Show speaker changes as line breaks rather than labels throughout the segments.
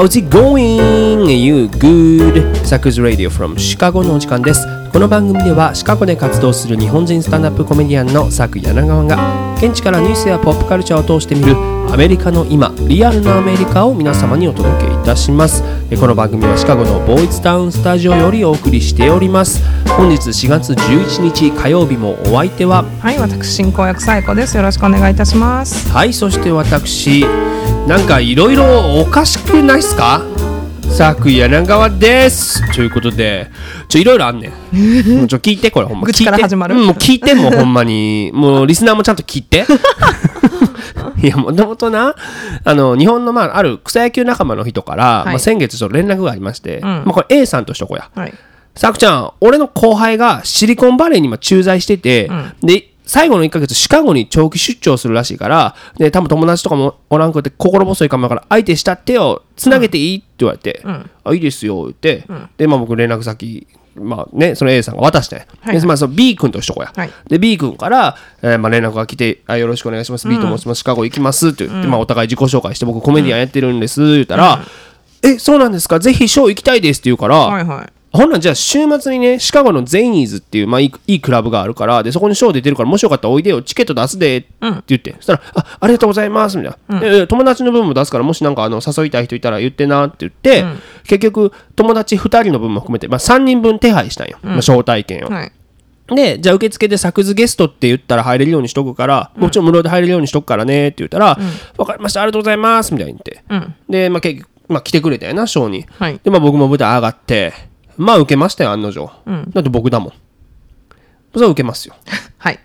How's it going? You good? サクズ Radio from シカゴのお時間です。この番組ではシカゴで活動する日本人スタンダップコメディアンのサク柳川が現地からニュースやポップカルチャーを通して見るアメリカの今、リアルなアメリカを皆様にお届けいたします。えこの番組はシカゴのボーイズタウンスタジオよりお送りしております。本日4月11日火曜日もお相手は
はい、私進行役サイコです。よろしくお願いいたします。
はいそして私なんかいろいろおかしくないっすか？さく柳川です。ということでちょいろいろあんねん。もうちょ聞いてこれほんま。聞いて。
始まる。
うんもう聞いてもうほんまに。もうリスナーもちゃんと聞いて いやもともとなあの日本の、まあ、ある草野球仲間の人から、
い。
まあ、先月ちょっと連絡がありまして、まあ、これ A さんとしとこうや。
はい。
さくちゃん、俺の後輩がシリコンバレーに今駐在してて、で、最後の1ヶ月シカゴに長期出張するらしいから、で、多分友達とかもおらんくて心細いかもだから、相手したってよ、つなげていい？って言われて、あ、いいですよ、言って、で、まあ僕連絡先、まあね、その A さんが渡して、
はい
で、まあその B 君としとこうや。
はい。
で、B 君から、えーまあ連絡が来て、あ、よろしくお願いします、B と申します、シカゴ行きます。って言って、まあお互い自己紹介して、僕コメディアンやってるんです、言ったら、え、そうなんですか？ぜひショー行きたいです。って言うから、
はいはい。
ほんなんじゃあ週末にね、シカゴのゼイニーズっていう、まあいいいいクラブがあるから、で、そこにショー出てるから、もしよかったらおいでよ、チケット出すで、って言って、そしたら、あ、ありがとうございます、みたいな。で友達の分も出すから、もしなんかあの誘いたい人いたら言ってな、って言って、結局、友達2人の分も含めて、まあ3人分手配したんよ、まあ招待券を。
はい。
で、じゃあ受付で作図ゲストって言ったら入れるようにしとくから、もちろん無料で入れるようにしとくからねって言ったら、わ、かりました、ありがとうございます、みたいに言って。
うん。
で、まあ結局、まあ来てくれたよな、ショーに。
はい。
で、まあ僕も舞台上がって、まあ受けましたよ、案の定。だって僕だもん。それは受けますよ。
はい。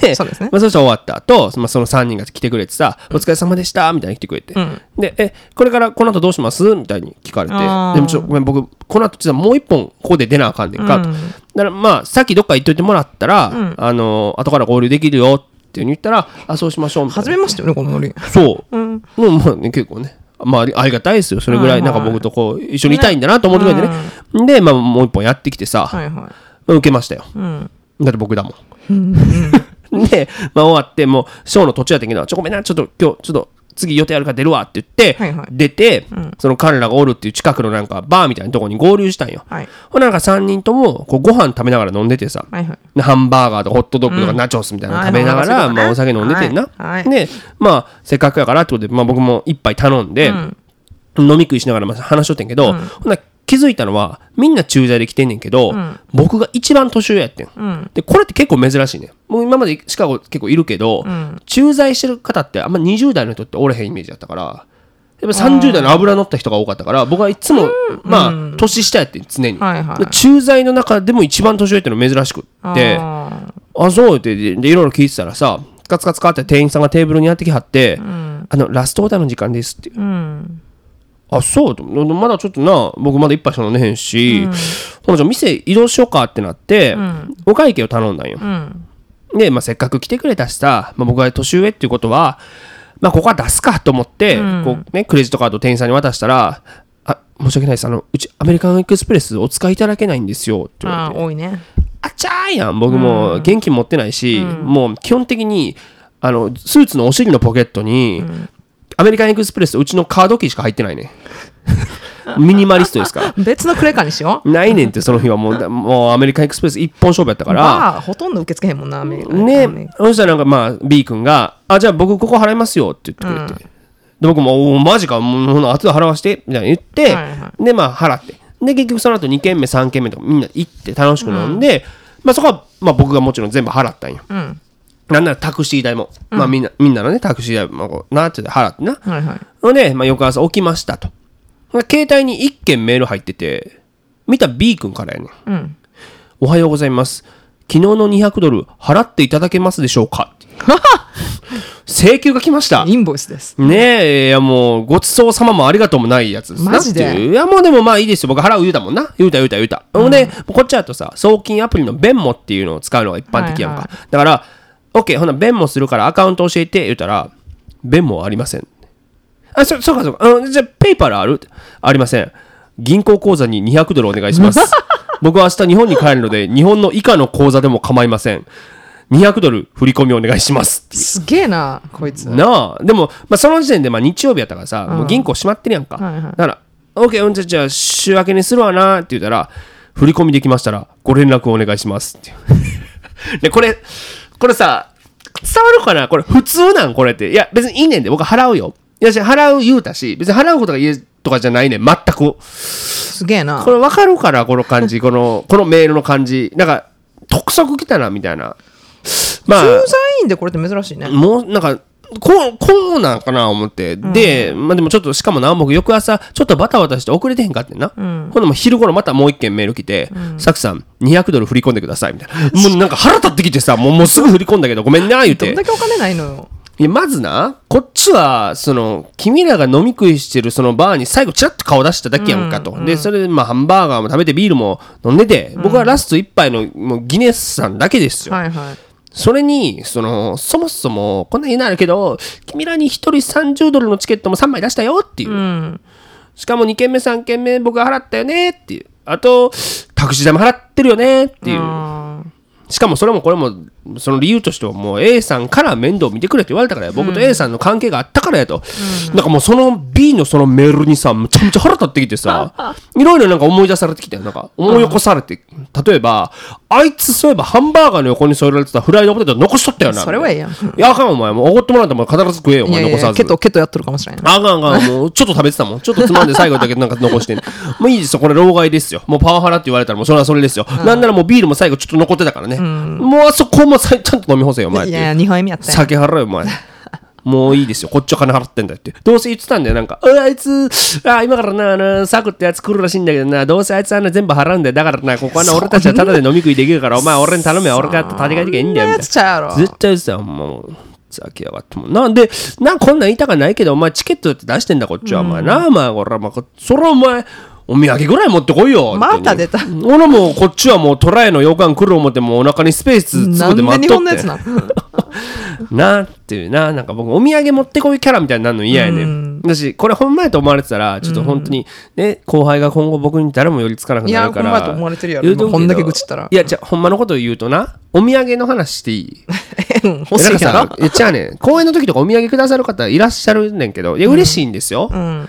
で、
そうですね
まあ、そしたら終わった後、まあ、その3人が来てくれてさ、お疲れ様でしたみたいに来てくれて、で、え、これからこの後どうします？みたいに聞かれて、でもちょ、ごめん、僕、この後実はもう一本ここで出なあかんねんか、とだからまあ、さっきどっか行っといてもらったら、あの、後から合流できるよっていうに言ったら、あ、そうしましょうみたいな。
初めましてよね、このノリ。
そう。もう、まあね、結構ね。まあ、ありがたいですよ。それぐらい、ないんか僕とこう、一緒にいたいんだなと思ってくれてね。で、まあ、もう一本やってきてさ、
はいは
まあ受けましたよ。
い。うん。
だって僕だもん。で、まあ、終わって、もう、ショーの途中やったけど、ちょ、ごめんな、ちょっと今日、ちょっと、次予定あるから出るわって言って、
はいはい
出て、その彼らがおるっていう近くのなんかバーみたいなところに合流したんよ。
はい。
ほんならなんか3人ともこうご飯食べながら飲んでてさ、
はいはい。
でハンバーガーとかホットドッグとかナチョスみたいなの食べながら、
はい
まあ、お酒飲んでてんな。
はいはい
で、まあ、せっかくやからってことで、まあ、僕も一杯頼んで、飲み食いしながらまあ話しとってんけど、ほんなら気づいたのは、みんな駐在で来てんねんけど、僕が一番年上やってん。で、これって結構珍しいね。もう今までシカゴ結構いるけど、駐在してる方ってあんま20代の人っておれへんイメージだったから、やっぱ30代の油乗った人が多かったから、僕はいつも、まあ、年下やってん常に。
はいはい
で駐在の中でも一番年上っての珍しくって、
あ
あ、そうって、で、でいろいろ聞いてたらさ、カツカツカって店員さんがテーブルにやってきはって、あの、ラストオーダーの時間ですってう
ん。
あ、そうとまだちょっとな、僕まだ一杯しか飲んでへんし、ほなじゃあ店移動しようかってなって、お会計を頼んだんよ。
うん。
で、まあ、せっかく来てくれたしさ、まあ、僕が年上っていうことは、まあ、ここは出すかと思って、こうね、クレジットカードを店員さんに渡したら、あ、申し訳ないです。あの、うちアメリカンエクスプレスお使いいただけないんですよって言われて。
多いね。
あちゃーやん僕も現金持ってないし、もう基本的にあのスーツのお尻のポケットに、アメリカンエクスプレスうちのカードキーしか入ってないね。ミニマリストですから。
別のクレカにしよう。
ないねんってその日はもう。だもうアメリカンエクスプレス一本勝負やったから。
バーほとんど受け付けへんもんな、アメリカ。
ねそしたらなんかまあ B 君が「あじゃあ僕ここ払いますよ」って言ってくれて、で僕も「おマジか。もう後で払わして」みたいに言って、
はいは
でまあ払って。で結局その後2軒目3軒目とかみんな行って楽しく飲んで、まあそこはまあ僕がもちろん全部払ったんよ、
ん
なんならタクシー代も、まあみんなみんなのねタクシー代もこうなって払ってな
はいはい。
ほんで、まあ、翌朝起きましたと携帯に1件メール入ってて見た B 君からやねん
うん。
おはようございます。昨日の200ドル払っていただけますでしょうか？請求が来ました。
インボイスです。
ねえ、いやもう、ごちそうさまもありがとうもないやつ
マジで？
いういやもうでもまあいいですよ。僕払う言うたもんな。言うた言うた言うた。ほんで、こっちだとさ、送金アプリのベンモっていうのを使うのが一般的やんか。
はいは
だから、OK、ほな、ベンモするからアカウント教えて、言うたら、ベンモありません。あ、そ、そうかそうか。じゃあ、ペイパルある？ありません。銀行口座に200ドルお願いします。僕は明日日本に帰るので、日本の以下の口座でも構いません。200ドル振り込みお願いします。
すげえな、こいつ。
なあでも、まあ、その時点でまあ日曜日やったからさ、もう銀行閉まってるやんか、
はいはい
だから OK うんじゃじゃあ週明けにするわなって言ったら振り込みできましたらご連絡お願いしますって でこれこれさ伝わるかな？これ普通なん？これって。いや別にいいねんで。僕払うよ。いや払う言うたし別に払うことが言えとかじゃないねん。全く。
すげえな。
これ分かるからこの感じ。このこのメールの感じ。なんか督促来たなみたいな。まあ
駐在員でこれって珍しいね。
もうなんかこうこうなんかな思って、で、まあ、でもちょっとしかもな僕翌朝ちょっとバタバタして遅れてへんかってんな、ほんでもう昼頃またもう一件メール来て「サクさん200ドル振り込んでください」みたいな。もうなんか腹立ってきてさもうもうすぐ振り込んだけどごめんな言うて。
どんだけお金ないのよ。
いやまずなこっちはその君らが飲み食いしてるそのバーに最後ちらっと顔出しただけやんかと、でそれでまあハンバーガーも食べてビールも飲んでて、僕はラスト一杯のもうギネスさんだけですよ、
はいはい
それにそのそもそもこんなになるけど君らに1人30ドルのチケットも3枚出したよっていう、
うん。
しかも2軒目3軒目僕が払ったよねっていう。あとタクシー代も払ってるよねっていう。
あ
しかもそれもこれもその理由としてはもう A さんから面倒見てくれって言われたからや。僕と A さんの関係があったからやと、なんかもうその B のそのメールにさむちゃむちゃ腹立ってきてさ。いろいろなんか思い出されてきてなんか思い起こされて。例えばあいつそういえばハンバーガーの横に添えられてたフライドポテト残しとったよな。
それはええやん。
いやあかんお前。もうおごってもらったらもう必ず食えよお前残さず。
ケトケトやっとるかもしれんな。い
あかんあかん、もうちょっと食べてたもん。ちょっとつまんで最後だけなんか残してん。もういいです。よ、これ老害ですよ。もうパワハラって言われたらもうそれはそれですよ。なんならもうビールも最後ちょっと残ってたからね。もうあそこもさちゃんと飲み干せよ、お前。
いやいや2杯目やった
酒払えよ、お前。もういいですよ。こっちは金払ってんだって。どうせ言ってたんだよ。なんか、ああいつ、あ今からな、あの、サクってやつ来るらしいんだけどな、どうせあいつあんな全部払うんだよ。だからな、ここはな、俺たちはタダで飲み食いできるから、お前俺に頼めよ。俺が立て替えてきゃいいんだよ。絶対言ってたよ、もう。ざけやがってもうなんで、なんこんなん言いたかないけど、お前チケットだって出してんだ、こっちは。お前なあ、まあ、これは、まあ、こそれはお前、お土産ぐらい持ってこいよ。
また出た。
俺もこっちはもうトライの洋館来る思ってもうお腹にスペース作って
なんで日
待っとって。
本のやつなん
なっていう。ななんか僕お土産持ってこいキャラみたいになるの嫌やねん。だしこれほんまやと思われてたらちょっと本当にね後輩が今後僕に誰も寄りつかなくなるから。
いやほんまやと思われてるやろ。こんだけ愚痴ったら。
いやじゃあほんまのことを言うとなお土産の話していい？
うん欲しいやろ
なんかさいやじゃあね公演の時とかお土産くださる方いらっしゃるねんけどいや嬉しいんですよ、
うん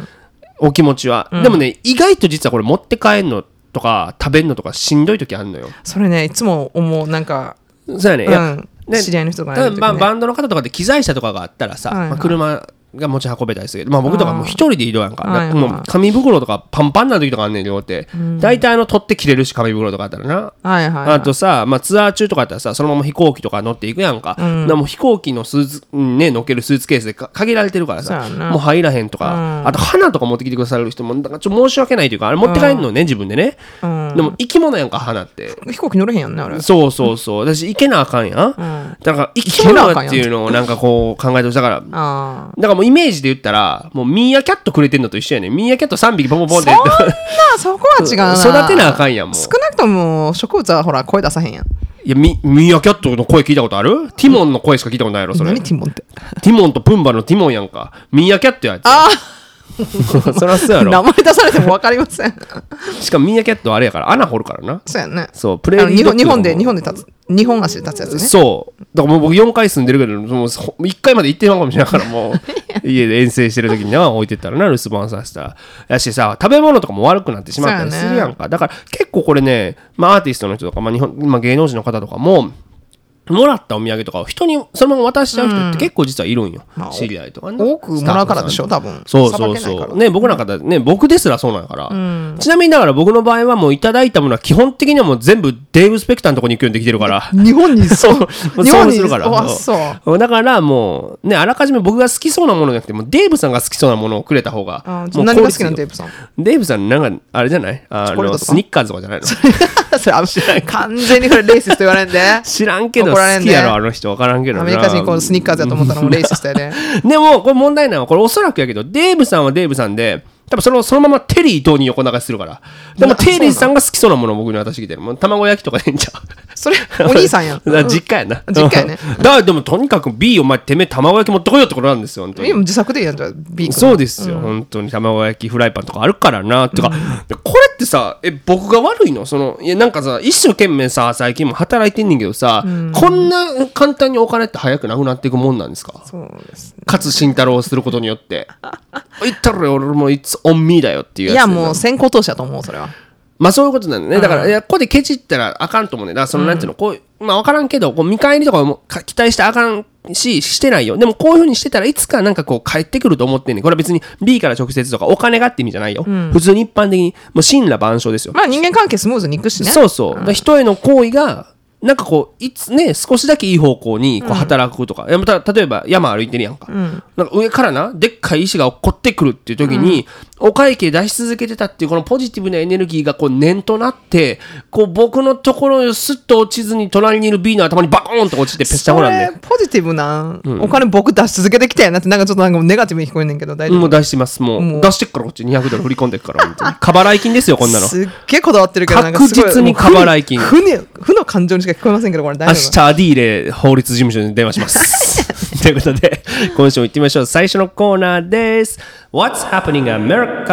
お気持ちは、でもね意外と実はこれ持って帰んのとか食べんのとかしんどい時あんのよ。
それねいつも思う。なんか
そうやね、いや
うん。
ね
知り合いの人がね。
まあバンドの方とかで機材車とかがあったらさ、
はいはい。
まあ、車が持ち運べたりするけど、まあ、僕とかもう一人で移動やんか、
はいはい。
もう紙袋とかパンパンな時とかあんねんよって、大体あの取って切れるし紙袋とかあったらな、
はいはいはい。
あとさ、まあ、ツアー中とかやったらさそのまま飛行機とか乗っていくやんか,、もう飛行機のスーツ、うんね乗っけるスーツケースでか限られてるからさ。もう入らへんとか、あと花とか持ってきてくださる人もなんかちょっと申し訳ないというかあれ持って帰るのね、自分でね、
うん。
でも生き物やんか花って。
飛行機乗れへんやんねあれ
そうそうそう。私、行けなあかんやん。
ん。
だから、生き物やっていうのをなんかこう考えてほしい。だから、だからもうイメージで言ったら、もうミーアキャットくれてんのと一緒やねミーアキャット3匹ポンポンポンって
そんなそこは違うな
育てなあかんやん、もう。
少なくとも植物はほら声出さへんやん
いやミ、ミーアキャットの声聞いたことある？ティモンの声しか聞いたことないやろ、それ。
何ティモンって？
ティモンとプンバのティモンやんか。ミーアキャットやつ。
あ
そりゃそうや
あ名
ろ。
前出されても分かりません
しかもミーアキャットはあれやから、穴掘るからな。
そうやんね
そう、プレーリードッグ
本日本で
の
日本で立つ日本足で立つやつね
そう。だからもう僕4回住んでるけど、もうそ1回まで行ってまうかもしれないから、もう 家で遠征してる時にな、置いてったらな、留守番させたら。やしさ、食べ物とかも悪くなってしまったりするやんか。だから結構これね、まあアーティストの人とか、まあ日本、まあ芸能人の方とかも、もらったお土産とかを人にそのまま渡しちゃう人って結構実はいるんよ。
まあ
知り合いとかね。
多くもらうからでしょ多分
そうそうそう。ね、僕なんかだね、僕ですらそうなんやから。ちなみにだから僕の場合はもういただいたものは基本的にはもう全部デーブ・スペクターのとこに行くようにできてるから。
日本に そう。日本に。
するから。
あそう。
だからもう、ね、あらかじめ僕が好きそうなものじゃなくて、もうデーブさんが好きそうなものをくれた方が。
あ
もう
何が好きなの
効率いい
テープさん。
デーブさん、なんか、あれじゃない？あの、スニッカーズとかじゃないの？
それあ完全にこれレイシスと言われんで。
知らんけど、好きやろ、あの人。わからんけどな。
アメリカ人こうスニッカーズやと思ったらもうレイシストやで。
でも、これ問題なのは、これおそらくやけど、デーブさんはデーブさんで、多分そのそのままテリー伊藤に横流しするから。でも、
な
テリーさんが好きそうなものを僕に渡してきてる。もう卵焼きとかでいいんちゃう？
それお兄さんやん。
実家やな。
実家やね。
だからでもとにかく B お前てめえ卵焼き持ってこいよってことなんですよ。本
もう自作でいいやんじゃあビーク
そうですよ、本当に卵焼きフライパンとかあるからな。ってか、これってさえ僕が悪いの？そのいやなんかさ一生懸命さ最近も働いてんねんけどさ、こんな簡単にお金って早くなくなっていくもんなんですか？
そうですね。
勝慎太郎をすることによって。言ったら俺もいつ What's on me だよっていう
い
やつで
やもう先行投資だと思うそれは
まあそういうことなんだね。だから、
うん
いや、ここでケチったらあかんと思うね。だから、その、なんていうの、こう、まあ分からんけど、こう見返りとかもか期待してあかんし、してないよ。でも、こういうふうにしてたらいつかなんかこう、返ってくると思ってんねんこれは別に B から直接とかお金がって意味じゃないよ。普通に一般的に、もう神羅万象ですよ。
まあ人間関係スムーズにいくしね
そうそう。人への行為が、なんかこう、いつね、少しだけいい方向にこう働くとか、いやまた例えば山歩いてるやんか。なんか上からな、でっかい石が落っこってくるっていう時に、お会計出し続けてたっていうこのポジティブなエネルギーがこう念となって、こう僕のところをスッと落ちずに隣にいる B の頭にバコーンと落ちてぺっちゃ
そ
こなんで
れ。ポジティブな、お金僕出し続けてきたやなってなんかちょっとなんかネガティブに聞こえんねんけど大丈夫、
もう出してます。もう
もう
出してっからこっち200ドル振り込んでっから。過払い金ですよ、こんなの。
すっげえこだわってるけどなんか
確実に過払い金
負負の感情にしか聞こえませんけどこれ大
明
丈夫
日アディーレ法律事務所に電話します。ということで、今週も行ってみましょう。最初のコーナーです。What's happening America?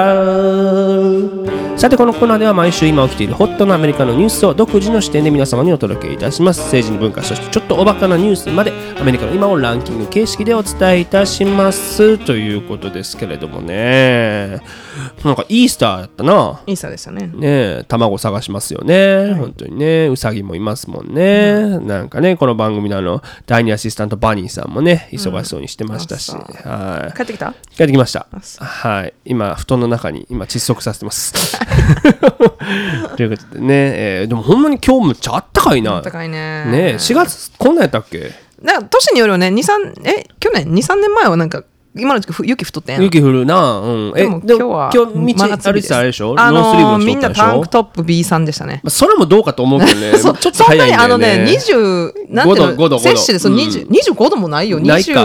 さて、このコーナーでは毎週今起きているホットなアメリカのニュースを独自の視点で皆様にお届けいたします。政治に文化、そしてちょっとおバカなニュースまでアメリカの今をランキング形式でお伝えいたします。ということですけれどもね。なんかイースターやったな。
いいさでしたね。
ねえ卵探しますよね、本当にねうさぎもいますもんね、なんかねこの番組のあの第二アシスタントバニーさんもね忙しそうにしてましたし、
う。
はい。
帰ってきた？
帰ってきました。はい。今布団の中に今窒息させてます。ということでね、えーでもほんまに今日むっちゃあったかいな。
高いね。
ねえ4月こんなんやったっけ？
なんか都市によるはね。23え去年？23年前はなんか今の時期ふ雪降っとったやん。
雪降るな。うん。え
でも今日は
今日道歩いてたあれでしょ？
あのーみんなタンクトップ B さんでしたね。
まあそれもどうかと思うけどね。ちょっと早いんだよね。
そんなにあのね20なんていうの
？5度5度
摂氏でそう20 25度もないよ。
ないか。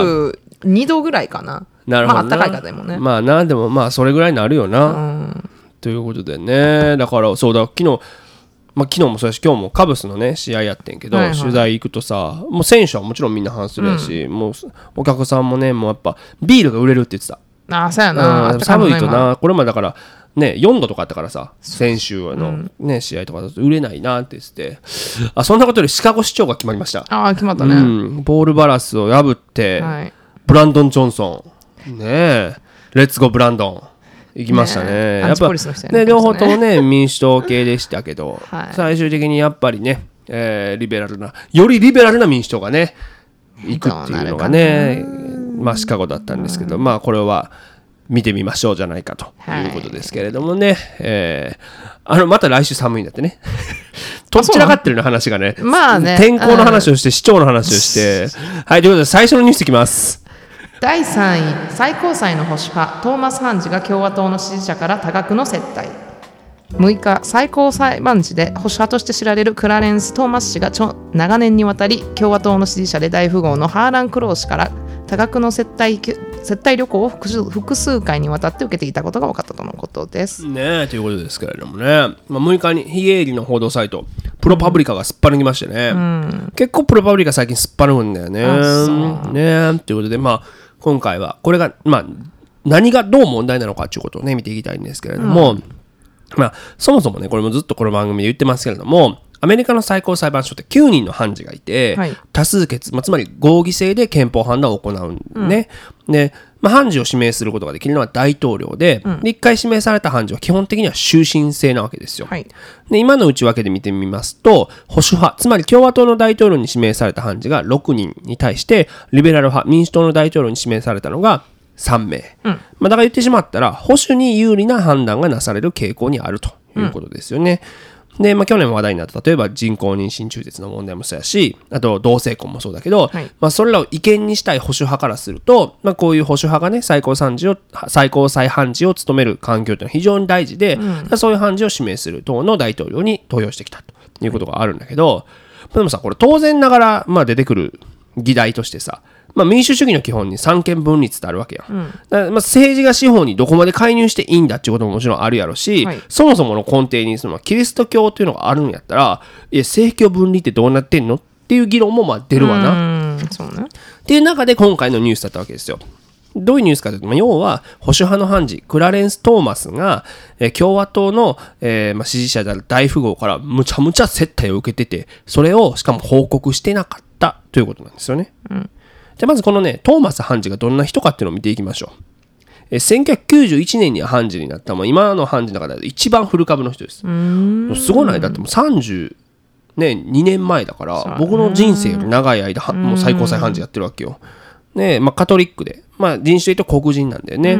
22度ぐらいかな。
なるほどな。
まあ暖かい方でもね、
まあなでもまあそれぐらいになるよな、
うん。
ということでね。だからそうだ昨日まあ、昨日もそうやし今日もカブスのね試合やってんけど、
はいはい。
取材行くとさもう選手はもちろんみんな半袖やし、もうお客さんもねもうやっぱビールが売れるって言ってた。
ああそうやな、
寒いと
今。
なこれもだからね4度とかあったからさ先週の、ね試合とかだと売れないなって言ってて。あそんなことよりシカゴ市長が決まりました、
ああ決まった
う
ね、
ん、ボールバラスを破って、
はい。
ブランドン・ジョンソン。ねえ。レッツゴーブランドン。行きましたね。やっぱ、
ね。
ね、両方ともね、民主党系でしたけど、
はい。
最終的にやっぱりね、えーリベラルな、よりリベラルな民主党がね、行くっていうのがね、まあシカゴだったんですけど、まあこれは見てみましょうじゃないかということですけれどもね、えーあの、また来週寒いんだってね。とっちらかってるの話がね、
まあね。
天候の話をして、市長の話をして、はい、ということで最初のニュースいきます。
第3位最高裁の保守派トーマス・ハンジが共和党の支持者から多額の接待。6日最高裁判事で保守派として知られるクラレンス・トーマス氏が長年にわたり共和党の支持者で大富豪のハーラン・クロー氏から多額の接待接待旅行を複数回にわたって受けていたことが分かったとのことです。
ねえということですけれどもね、まあ、6日に非営利の報道サイトプロパブリカがすっぱ抜きましてね、結構プロパブリカ最近すっぱ抜くんだよね。ねえということで、まあ、今回はこれが、まあ、何がどう問題なのかということをね見ていきたいんですけれども、まあ、そもそもねこれもずっとこの番組で言ってますけれどもアメリカの最高裁判所って9人の判事がいて、
はい。
多数決、まあ、つまり合議制で憲法判断を行うんね。で、まあ、判事を指名することができるのは大統領で、で1回指名された判事は基本的には終身制なわけですよ。
はい
で今の内訳で見てみますと保守派つまり共和党の大統領に指名された判事が6人に対してリベラル派民主党の大統領に指名されたのが3名、まあ、だから言ってしまったら保守に有利な判断がなされる傾向にあるということですよね。で、まあ、去年話題になった例えば人工妊娠中絶の問題もそうやしあと同性婚もそうだけど、
はい。
まあ、それらを違憲にしたい保守派からすると、まあ、こういう保守派がね最高裁事を最高裁判事を務める環境というのは非常に大事で、そういう判事を指名する党の大統領に投票してきたということがあるんだけどでもさこれ当然ながら、まあ、出てくる議題としてさまあ、民主主義の基本に三権分立ってあるわけやん。だからまあ政治が司法にどこまで介入していいんだっていうことももちろんあるやろし、
はい
そもそもの根底にそのキリスト教っていうのがあるんやったら、いや、政教分離ってどうなってんのっていう議論もまあ出るわな。
うんそうね
っていう中で今回のニュースだったわけですよ。どういうニュースかというと、まあ、要は保守派の判事クラレンス・トーマスが、えー共和党の、えーまあ、支持者である大富豪からむちゃむちゃ接待を受けててそれをしかも報告してなかったということなんですよね。じゃあまずこのねトーマス判事がどんな人かっていうのを見ていきましょう。えー1991年には判事になったもう今の判事の中で一番古株の人です。すごない。だってもう30ね2年前だから僕の人生より長い間はもう最高裁判事やってるわけよ。ねまあ、カトリックで、まあ、人種で言うと黒人なんだよね、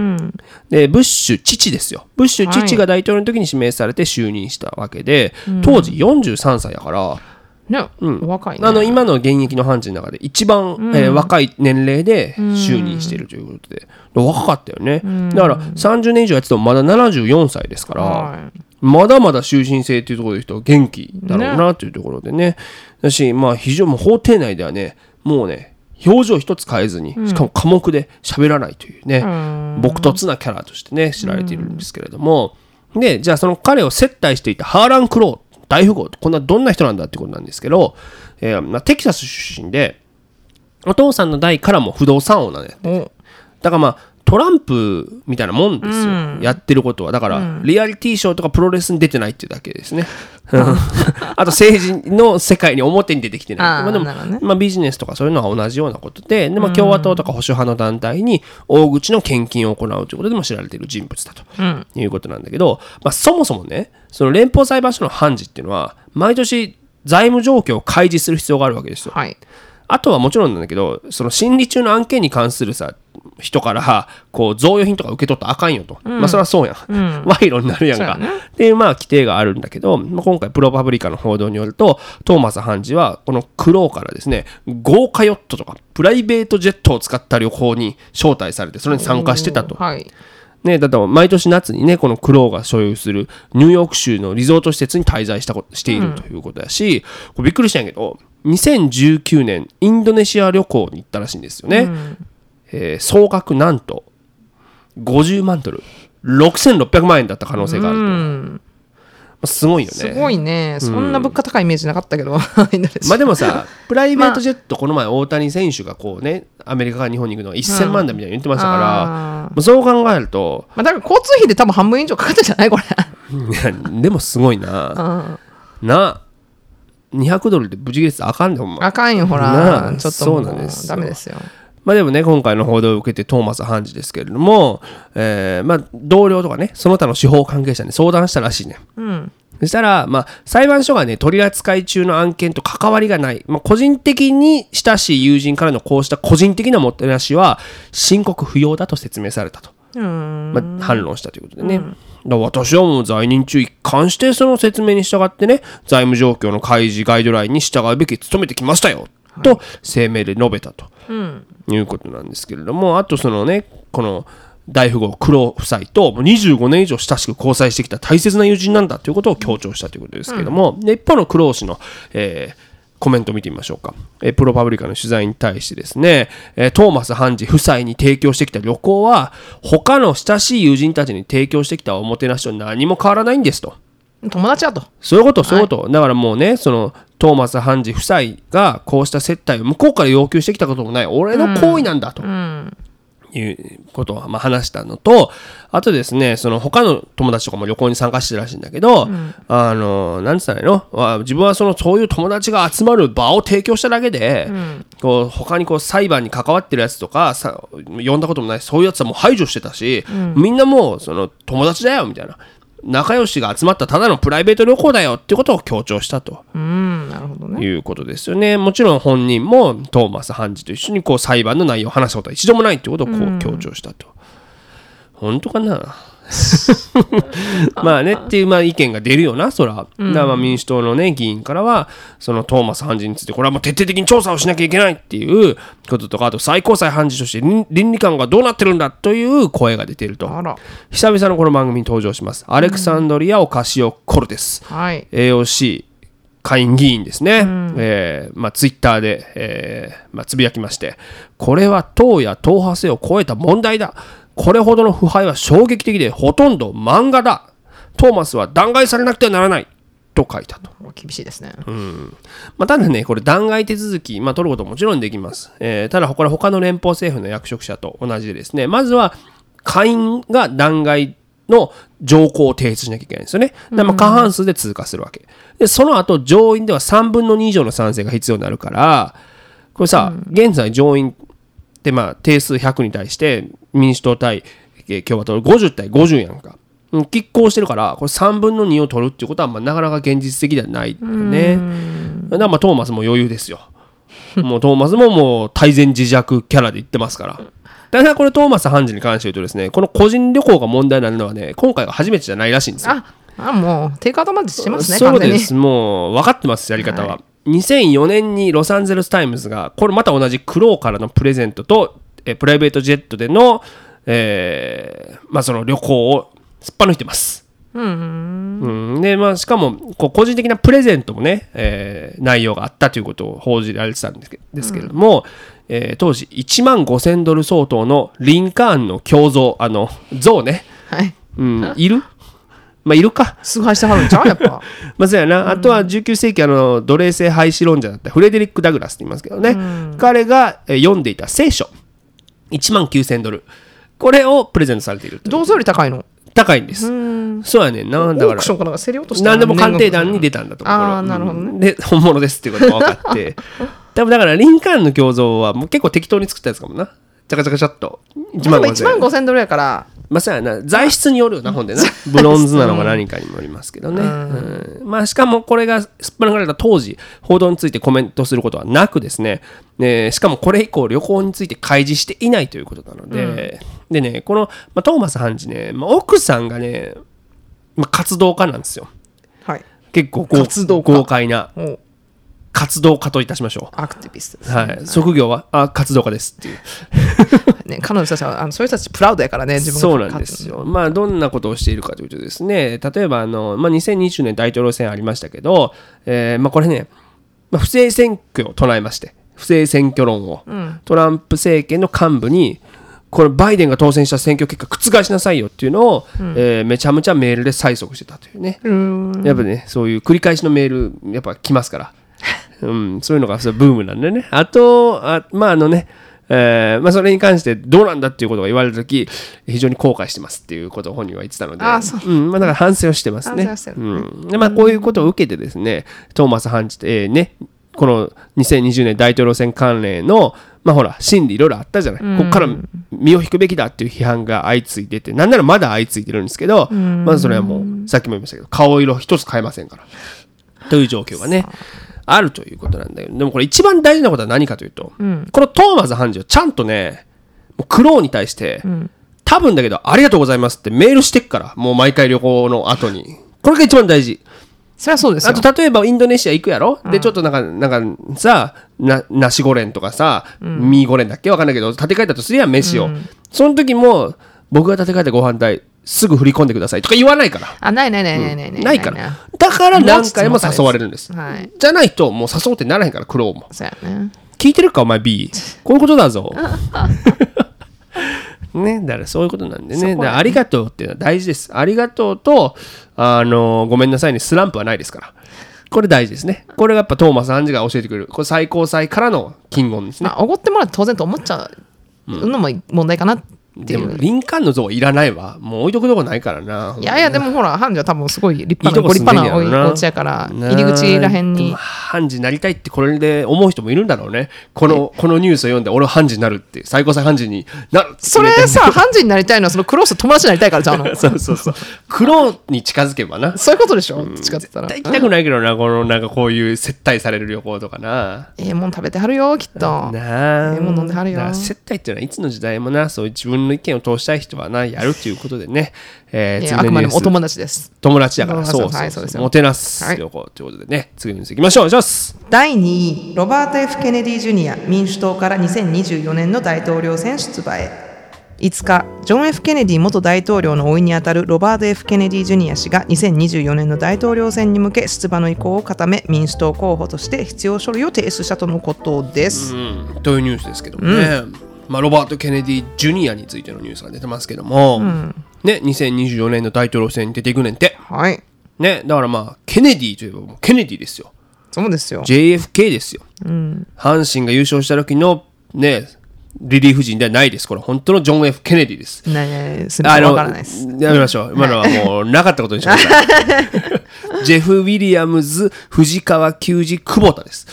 でブッシュ父ですよ。ブッシュ父が大統領の時に指名されて就任したわけで、当時43歳だから、
ね、お若いね。
あの今の現役の判事の中で一番、えー若い年齢で就任しているということで、若かったよね、だから30年以上やっててもまだ74歳ですから、
は
まだまだ終身制っていうところで人は元気だろうなというところでね。だしまあ非常にもう法廷内ではねもうね表情一つ変えずにしかも寡黙で喋らないというね、朴突なキャラとしてね知られているんですけれども、でじゃあその彼を接待していたハーラン・クロー大富豪こんなどんな人なんだってことなんですけど、えーまあ、テキサス出身でお父さんの代からも不動産王なんだよ
お
だからまあトランプみたいなもんですよ、やってることは。だから、リアリティショーとかプロレスに出てないっていうだけですね、あと政治の世界に表に出てきてないまあ、でも
ね。
まあ、ビジネスとかそういうのは同じようなことで。で、まあ、共和党とか保守派の団体に大口の献金を行うということでも知られている人物だと。いうことなんだけど、まあ、そもそもねその連邦裁判所の判事っていうのは毎年財務状況を開示する必要があるわけですよ。
はい。
あとはもちろんなんだけど、その審理中の案件に関するさ、人から、こう、贈与品とか受け取ったらあかんよと。まあ、それはそうやん。賄賂になるやんか。
ね
っていう、まあ、規定があるんだけど、まあ、今回、プロパブリカの報道によると、トーマス判事は、この苦労からですね、豪華ヨットとか、プライベートジェットを使った旅行に招待されて、それに参加してたと。
はい
ね、だって毎年夏にねこのクローが所有するニューヨーク州のリゾート施設に滞在したこしているということだし、これびっくりしたんやけど2019年インドネシア旅行に行ったらしいんですよね、えー総額なんと50万ドル。6600万円だった可能性があると、まあすごいよね。
すごいね。そんな物価高いイメージなかったけど。インドネシア
まあでもさプライベートジェットこの前大谷選手がこうねアメリカから日本に行くのが1000万だみたいに言ってましたから、
あ
まあそう考えると
まあだから交通費で多分半分以上かかったんじゃないこれ。
でもすごいな。な、200ドルでブチ切れてたらあかんでほんま。
あかんよほら。ちょっと
そうなんですよ。
ダメですよ
まあでもね、今回の報道を受けてトーマス判事ですけれども、えーまあ同僚とかね、その他の司法関係者に相談したらしいね。そしたら、まあ、裁判所がね、取り扱い中の案件と関わりがない、まあ、個人的に親しい友人からのこうした個人的なもてなしは、申告不要だと説明されたと。まあ、反論したということでね。だから私はもう在任中一貫してその説明に従ってね、財務状況の開示ガイドラインに従うべき努めてきましたよ、と声明で述べたと、いうことなんですけれども、あとそのね、この大富豪黒夫妻ともう25年以上親しく交際してきた大切な友人なんだということを強調したということですけれども、で一方の黒氏の、えーコメントを見てみましょうか、えープロパブリカの取材に対してですね、えートーマス判事夫妻に提供してきた旅行は他の親しい友人たちに提供してきたおもてなしと何も変わらないんですと
友達だと。
そういうことそういうこと、だからもうねそのトーマス判事夫妻がこうした接待を向こうから要求してきたこともない。俺の行為なんだと、いうことをまあ話したのとあとですねその他の友達とかも旅行に参加してるらしいんだけど、あのなんつったらいいの？あ自分はそのそういう友達が集まる場を提供しただけで、こう他にこう裁判に関わってるやつとかさ呼んだこともないそういうやつはもう排除してたし、みんなもうその友達だよみたいな仲良しが集まったただのプライベート旅行だよってことを強調したと。
うんなるほどね
いうことですよね。もちろん本人もトーマス判事と一緒にこう裁判の内容を話したことは一度もないってことをこう強調したと。本当かな？まあねっていうまあ意見が出るよな、そら。だからまあ民主党のね、議員からは、そのトーマス判事について、これはもう徹底的に調査をしなきゃいけないっていうこととか、あと最高裁判事として倫倫理観がどうなってるんだという声が出ていると。久々のこの番組に登場します。アレクサンドリア・オカシオ・コルテス。
はい
AOC 下院議員ですね、えーまあ、ツイッターで、えーまあ、つぶやきまして、これは党や党派性を超えた問題だ。これほどの腐敗は衝撃的で、ほとんど漫画だ。トーマスは弾劾されなくてはならない。と書いたと。
厳しいですね
まあ、ただね、これ弾劾手続き、まあ、取ることももちろんできます。えーただ、これ他の連邦政府の役職者と同じでですね、まずは下院が弾劾の条項を提出しなきゃいけないんですよね。だまあ過半数で通過するわけ。で、その後、上院では3分の2以上の賛成が必要になるから、これさ、現在上院ってまあ定数100に対して民主党対系共和党50対50やんか。うん拮抗してるからこれ3分の2を取るっていうことはまあなかなか現実的ではないよね。だからまあトーマスも余裕ですよ。もうトーマスももう大前自弱キャラで言ってますから。ただこれトーマス・ハンジに関して言うとですねこの個人旅行が問題になるのはね今回が初めてじゃないらしいんですよ。
ああもうテイクアウトまでしてますね
そうですもう分かってますやり方は、
は
2004年にロサンゼルス・タイムズがこれまた同じクロウからのプレゼントとえプライベートジェットでの、えーまあ、その旅行をすっぱ抜いてます。うんでまあ、しかもこう個人的なプレゼントもね、えー内容があったということを報じられてたんですけれども、えー当時1万5000ドル相当のリンカーンの胸像あの像ね、
はい。
うん、いる？まあいるか。
崇拝してはるんちゃう？やっぱ。
まあそうやな、あとは19世紀あの奴隷制廃止論者だった。フレデリック・ダグラスって言いますけどね、彼がえー読んでいた聖書。1万9000ドル。これをプレゼントされていると
銅像より高いの？
高いんです。そうやねんだから
ークションかなんか競り落とした
何でも鑑定団に出たんだと思う。
あー
これは
なるほどね。
うんで本物ですっていうことが分かって。多分だからリンカーンの胸像はもう結構適当に作ったやつかもな。チャカチャカチャっと。1
でも
万5000
1万5000ドルやから
まあそうやな。材質によるよなほんでな。ブロンズなのか何かにもよりますけどね、うん。まあしかもこれがすっぱ抜かれた当時報道についてコメントすることはなくですね。ねしかもこれ以降旅行について開示していないということなので、でねこの、まあ、トーマス・ハンジね、まあ、奥さんがね、まあ、活動家なんですよ。
はい。
結構豪快な活動家といたしましょ
アクティビストです
う、はい、職業はあ活動家です。っていう
ね彼女たちはあのそういう人たちプラウドやからね自分が
そうなんですよ。まあ、どんなことをしているかというとですね、例えばあの、まあ、2020年大統領選ありましたけど、えーまあ、これね、まあ、不正選挙を唱えまして、不正選挙論を、トランプ政権の幹部に、これバイデンが当選した選挙結果覆しなさいよっていうのを、えーめちゃめちゃメールで催促してたというね。やっぱね、そういう繰り返しのメール、やっぱ来ますから。うん、そういうのがブームなんでね。あと、あまああのね、えーまあ、それに関してどうなんだっていうことが言われた時非常に後悔してますっていうことを本人は言ってたので。
あそう。
うんまあ、だから反省をしてますね。うん。でまあ、こういうことを受けてですねトーマス・ハンチって、えーね、この2020年大統領選関連のまあほら審理いろいろあったじゃない、ここから身を引くべきだっていう批判が相次いでてなんならまだ相次いでるんですけど、まずそれはもうさっきも言いましたけど顔色一つ変えませんから。という状況がねあるということなんだけどでもこれ一番大事なことは何かというと、このトーマス・ハンジはちゃんとねもうクローに対して、多分だけどありがとうございますってメールしてっからもう毎回旅行の後に。これが一番大事。
そりゃそうですよ。
あと例えばインドネシア行くやろ、でちょっとなんかなんかさなナシゴレンとかさ、ミーゴレンだっけ？わかんないけど立て替えたとすりゃ飯を、その時も僕が立て替えたご飯代すぐ振り込んでくださいとか言わないから。
あないないないないないない
ないから。だから何回も誘われるんです。
はい。
じゃないともう誘うってならへんから苦労も
そうやね。
聞いてるかお前 B こういうことだぞ。ねだからそういうことなんでね。だからありがとうっていうのは大事です。ありがとうとあのごめんなさいにスランプはないですから。これ大事ですね。これがやっぱトーマス・アンジが教えてくれる。これ最高裁からの金言ですね。
まあおごってもらって当然と思っちゃうのも問題かな
でも
いう。
リンカーンの像いらないわ。もう置いとくとこないからな。い
やいやでもほらハンジは多分すごい立
いい
派な。立派なおお家やから入り口らへんに。
でも判事になりたいってこれで思う人もいるんだろうね。このこのニュースを読んで俺は判事になるって最高裁判事になる
それさハンジになりたいのはそのクロースと友達になりたいからじゃん。の
そうそうそう。黒に近づけばな。
そういうことでしょ？どっちかって言ったら。
絶対行きたくないけどなこのなんかこういう接待される旅行とかな。
ええもん食べてはるよきっと。
なあ。
ええもん飲んではるよ。
接待っていうのはいつの時代もなそういう自分の意見を通したい人はなやるということでね、えー
ええ
次のニュース。
あくまでもお友達です。
友達だから。そうそう
はいそうですよ
もてなす。
はい
旅行ということでね、次のニュースいきましょう。お願いします。
第2位ロバート・ F・ ケネディ・ジュニア民主党から2024年の大統領選出馬へ。5日ジョン・ F・ ケネディ元大統領の甥にあたるロバート・ F・ ケネディ・ジュニア氏が2024年の大統領選に向け出馬の意向を固め民主党候補として必要書類を提出したとのことです、
うん。というニュースですけどもね、まあ、ロバート・ケネディ・ジュニアについてのニュースが出てますけども、ね、2024年の大統領選に出ていくねんて、
はい。
ね、だからまあケネディといえばもうケネディですよ。
そうですよ。
JFK ですよ、阪神が優勝した時のねリリーフ陣ではないです。これ本当のジョン・ F・ ケネディです。
なねすみませんわからないです。
やめましょう。今のはもうなかったことにしましょう。ジェフ・ウィリアムズ藤川球児久保田です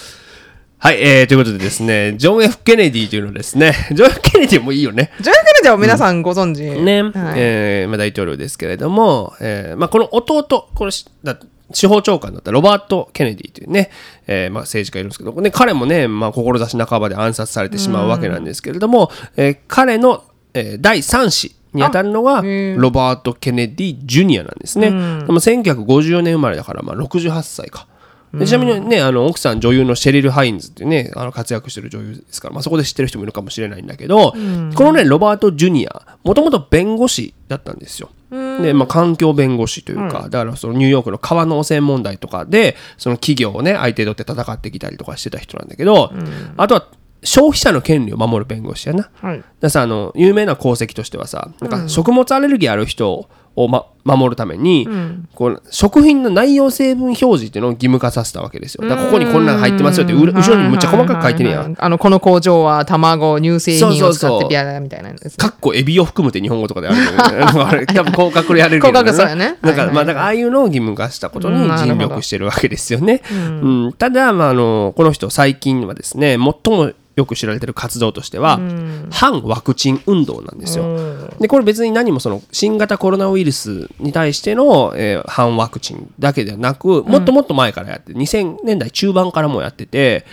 はい、えー、ということでですね、ジョン・ F・ ケネディというのはですね、ジョン・ F・ ケネディもいいよね。
ジョン・ケネディは皆さんご存知、
ね、
はい
えーまあ、大統領ですけれども、えーまあ、この弟、これしだ司法長官だったロバート・ケネディというね、えーまあ、政治家いるんですけど、ね、彼もね、まあ、志半ばで暗殺されてしまうわけなんですけれども、えー彼の、えー第3子にあたるのがロバート・ケネディ・ジュニアなんですね。でも1954年生まれだから、まあ、68歳か。でちなみにね、あの奥さん女優のシェリル・ハインズっていうね、あの活躍してる女優ですから、まあ、そこで知ってる人もいるかもしれないんだけど、このね、ロバート・ジュニア、もともと弁護士だったんですよ。で、まあ、環境弁護士というか、だからそのニューヨークの川の汚染問題とかで、その企業をね、相手取って戦ってきたりとかしてた人なんだけど、あとは消費者の権利を守る弁護士やな。
はい。
だからさあの有名な功績としてはさなんか食物アレルギーある人を、ま、守るために、こう食品の内容成分表示っていうのを義務化させたわけですよ。だからここにこんなん入ってますよってうら後ろにむっちゃ細かく書いてるや。ん。
はははあのこの工場は卵乳製品を使ってビアみたいなね
かっこエビを含むって日本語とかであるよね。なんかあれ多分広角でやれるけど
広角そうやね。
なんか、
はいはい
まあだからああいうのを義務化したことに尽力してるわけですよね。うん。ただ、まあ、あのこの人最近はですね最もよく知られてる活動としては、反ワクチン運動なんですよ。でこれ別に何もその新型コロナウイルスに対しての、えー反ワクチンだけではなくもっともっと前からやって2000年代中盤からもやってて、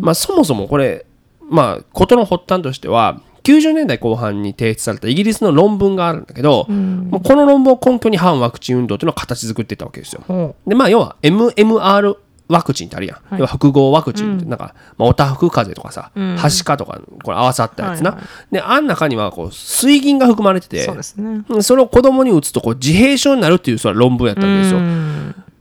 まあ、そもそもこれまあ事の発端としては90年代後半に提出されたイギリスの論文があるんだけど、もうこの論文を根拠に反ワクチン運動というのを形作っていったわけですよ。
ほ
でまあ要は MMR ワクチンってあるやん、要は複合ワクチンってなんか、まあ、おたふく風邪とかさ、はしかとかこれ合わさったやつな、
はいは
であん中にはこう水銀が含まれてて
そうですね。
うんそれを子供に打つとこう自閉症になるっていうそれは論文やったんですよ。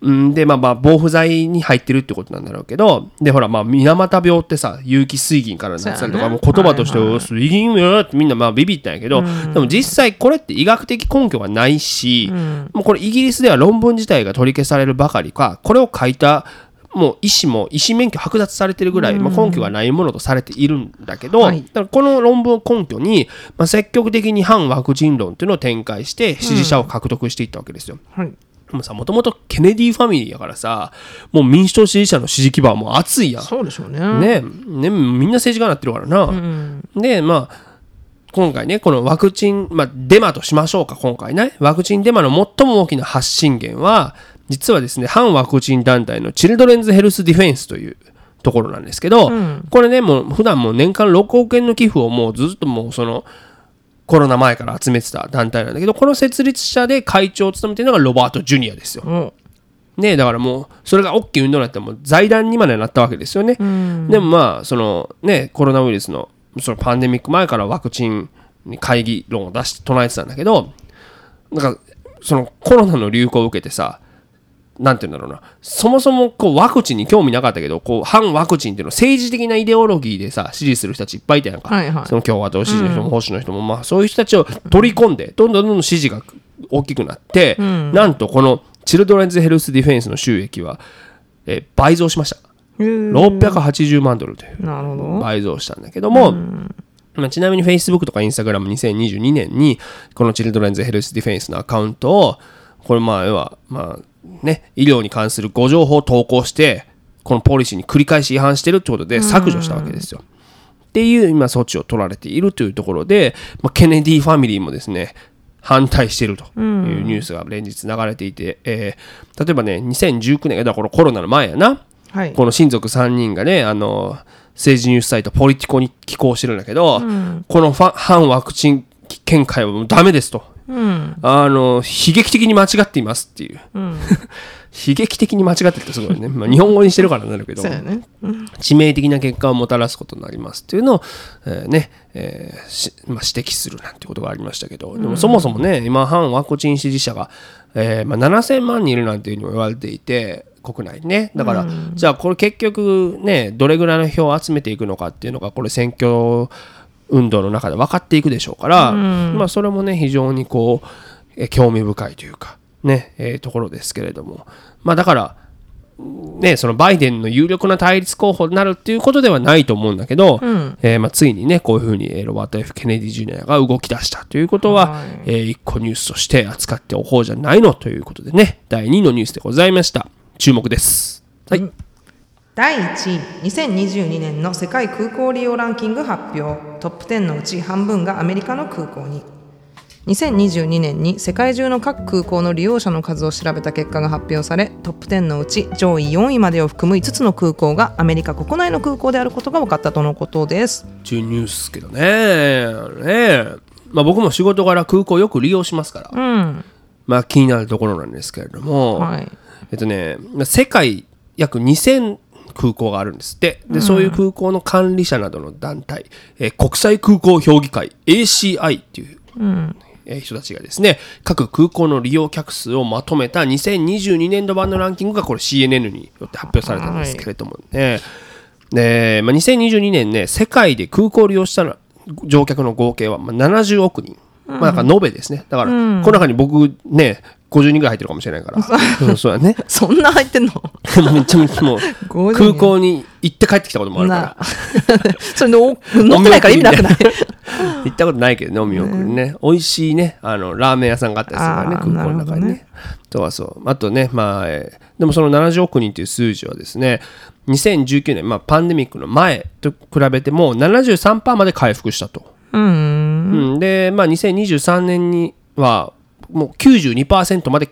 うん、でまあまあ防腐剤に入ってるってことなんだろうけどでほらまあ水俣病ってさ有機水銀からなってたりとか、
ね。
もう言葉として、
はいはい
お水銀よってみんなまあビビったんやけど、でも実際これって医学的根拠がないし、もうこれイギリスでは論文自体が取り消されるばかりかこれを書いたもう医師も医師免許剥奪されてるぐらい、まあ、根拠がないものとされているんだけど、
はい
だからこの論文を根拠に、まあ、積極的に反ワクチン論っていうのを展開して支持者を獲得していったわけですよ。
はい
でもさ、もともとケネディファミリーやからさ、もう民主党支持者の支持基盤はもう熱いやん。
そうでしょうね
ねねみんな政治家になってるからな。で、まあ、今回ね、このワクチン、まあ、デマとしましょうか、今回ね。ワクチンデマの最も大きな発信源は、実はですね、反ワクチン団体のチルドレンズ・ヘルス・ディフェンスというところなんですけど、これね、もう普段もう年間6億円の寄付をもうずっともうその、コロナ前から集めてた団体なんだけど、この設立者で会長を務めてるのがロバート・ジュニアですよ。
も
ねだからもうそれが大きい運動になってもう財団にまでなったわけですよね。でもまあそのねコロナウイルスのそのパンデミック前からワクチンに会議論を出して唱えてたんだけどなんかそのコロナの流行を受けてさなんて言うんだろうな。そもそもこうワクチンに興味なかったけどこう反ワクチンっていうのを政治的なイデオロギーでさ支持する人たちいっぱいいたやんか、
はいはい。
その共和党支持の人も保守の人も、まあ、そういう人たちを取り込んでどんどんどんどん支持が大きくなって、なんとこのチルドレンズ・ヘルス・ディフェンスの収益は、えー倍増しました。
うへー。
680万ドルという。
なるほど。
倍増したんだけども、まあ、ちなみに Facebook とか Instagram2022 年にこのチルドレンズ・ヘルス・ディフェンスのアカウントをこれまあ要はまあね医療に関するご情報を投稿してこのポリシーに繰り返し違反してるってことで削除したわけですよ。っていう今措置を取られているというところで、まあ、ケネディファミリーもですね反対しているというニュースが連日流れていて、えー例えばね2019年だからこのコロナの前やな。
はい。
この親族3人がねあの政治ニュースサイトポリティコに寄稿してるんだけど、このファ反ワクチン見解はもうダメですと、あの悲劇的に間違っていますっていう、悲劇的に間違ってるってすごいね、まあ、日本語にしてるからになるけど
ね。
致命的な結果をもたらすことになりますっていうのを、えーねえーしまあ、指摘するなんてことがありましたけど。でもそもそもね今反ワクチン支持者が、えーまあ、7000万人いるなんていうふうにも言われていて国内にね。だから、じゃあこれ結局ねどれぐらいの票を集めていくのかっていうのがこれ選挙運動の中で分かっていくでしょうから、まあ、それもね非常にこうえー興味深いというかね、えーところですけれども。まあだからね、そのバイデンの有力な対立候補になるっていうことではないと思うんだけど、えーまあ、ついにねこういうふうにえーロバート・ F・ ケネディ・ジュニアが動き出したということは、
はい。
えー一個ニュースとして扱っておこうじゃないのということでね第2のニュースでございました。注目です。はい、
第1位2022年の世界空港利用ランキング発表。トップ10のうち半分がアメリカの空港に。2022年に世界中の各空港の利用者の数を調べた結果が発表されトップ10のうち上位4位までを含む5つの空港がアメリカ国内の空港であることが分かったとのことです。
中ニュースけどね。ねまあ僕も仕事柄空港よく利用しますから、
うん。
まあ気になるところなんですけれども、
はい。
えっとね世界約2000空港があるんですって。で、そういう空港の管理者などの団体、えー国際空港評議会 ACI っていう、えー人たちがですね各空港の利用客数をまとめた2022年度版のランキングがこれ CNN によって発表されたんですけれどもね、で、まあ、2022年ね世界で空港を利用した乗客の合計はまあ70億人、まあ、だから延べですね。だから、この中に僕ね50人ぐらい入ってるかもしれないから。そうそうだね。
そんな入ってんの？
めっちゃめちゃもう
50
空港に行って帰ってきたこともあるか
な それの乗ってないから意味なくない？
ら行ったことないけどねお見送りね。美味しいねあのラーメン屋さんがあったりするからね空港の中にね。そうそう。あとねまあ、えーでもその70億人という数字はですね2019年、まあ、パンデミックの前と比べても73%まで回復したと、
うん。
うん、で、まあ、2023年にはもう92%まで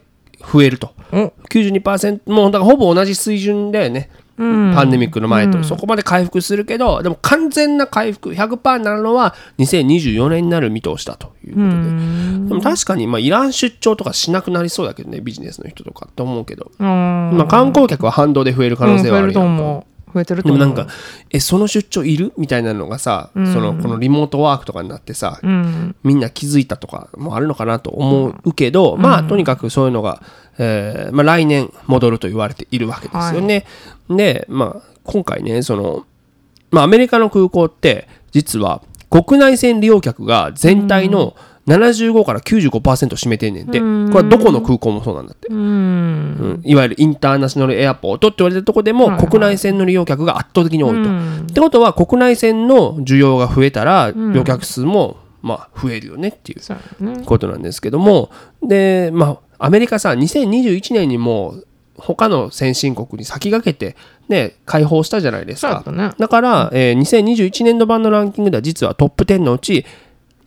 増えると。
お
92%もうだからほぼ同じ水準だよね、パンデミックの前と、そこまで回復するけどでも完全な回復100%になるのは2024年になる見通しだということで、でも確かにまあイラン出張とかしなくなりそうだけどねビジネスの人とかと思うけど、
うん。
まあ、観光客は反動で増える可能性はあるやん
思う増えてると思う。
でもなんかえその出張いる？みたいなのがさ、そのこのリモートワークとかになってさ、
うん。
みんな気づいたとかもあるのかなと思うけど、まあとにかくそういうのが、えーまあ、来年戻ると言われているわけですよね。で、まあ、今回ねその、まあ、アメリカの空港って実は国内線利用客が全体の75から95%占めてんねん。て、これはどこの空港もそうなんだって、
うん。
うん。いわゆるインターナショナルエアポートって言われてるとこでも国内線の利用客が圧倒的に多いと。ってことは国内線の需要が増えたら旅客数もまあ増えるよねっていうことなんですけども。でまあアメリカさ2021年にもう他の先進国に先駆けてね開放したじゃないですか。
だ
から、えー2021年度版のランキングでは実はトップ10のうち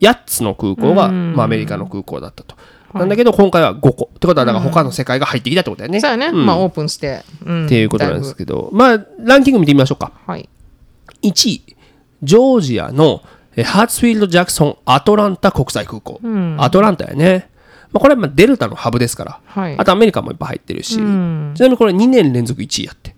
8つの空港が、まあ、アメリカの空港だったと。なんだけど今回は5個。ってことはだから他の世界が入ってきたってことだよね。
そうやね、
ん
まあオープンして、うん。
っていうことなんですけど。まあランキング見てみましょうか。
はい。
1位ジョージアのえーハーツフィールド・ジャクソン・アトランタ国際空港、アトランタやね、まあ、これはまあデルタのハブですから、
はい。
あとアメリカもいっぱい入ってるし、
うん。
ちなみにこれ2年連続1位やって、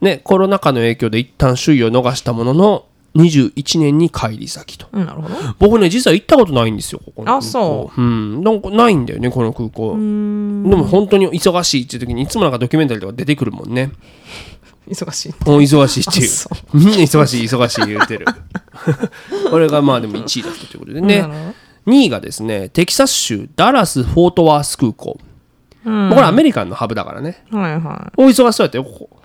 ね、コロナ禍の影響で一旦首位を逃したものの21年に帰り先と。
うんなるほど。
僕ね実は行ったことないんですよここ
あそう。
うん。なんかないんだよねこの空港。でも本当に忙しいっていう時にいつもなんかドキュメンタリーとか出てくるもんね。
忙しい
もう忙しいっていう。みんな忙しい忙しい言うてる。これがまあでも1位だったということでね。
なるほど。
2位がですねテキサス州ダラス・フォートワース空港、まあこれアメリカンのハブだからね。
はいはい。
大忙しそうやったよここ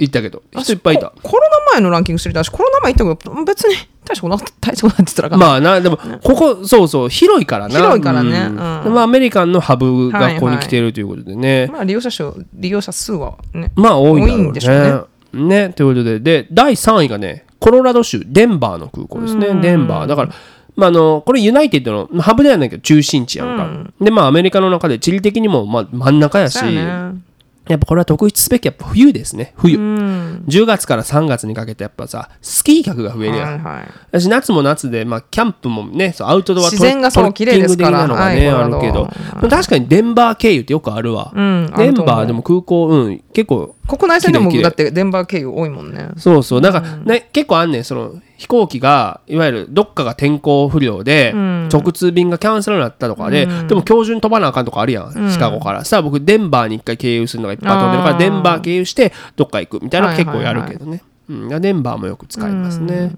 行ったけど。人いっぱいいた。
ココロナ前のランキング知りたいしコロナ前行ったけど別に大したことなかった大したことないって言った。ら
まあなでもここそうそう広いからな。
広いからね。
まあアメリカンのハブがここに来てるということでね、
まあ利用者数利用者数はね
まあ多いね。
んでしょうね。
ねということで。で第3位がねコロラド州デンバーの空港ですね。デンバー。だからまあ、あのこれユナイテッドのまあハブではないけど中心地やんか、でまあアメリカの中で地理的にもまあ真ん中やし。
ね
やっぱこれは特筆すべきやっぱ冬ですね。冬、
うん。
10月から3月にかけてやっぱさスキー客が増えるやん、
はいはい。
私夏も夏で、まあ、キャンプもねそうアウトドアト
自然がそう綺麗ですから。
的なのがね、
はい
あるけど、
コロラド
まあ確かにデンバー経由ってよくあるわ、
うんあ
デンバーでも空港、うん、結構
国内線でもだってデンバー経由多いもんね。
そうそう。だから、ね、結構あんねん。その飛行機がいわゆるどっかが天候不良で、直通便がキャンセルになったとかで、でも今日中に飛ばなあかんとかあるやん、シカゴから。さあ僕デンバーに一回経由するのがいっぱい飛んでるからデンバー経由してどっか行くみたいな結構やるけどね、うん、デンバーもよく使いますね、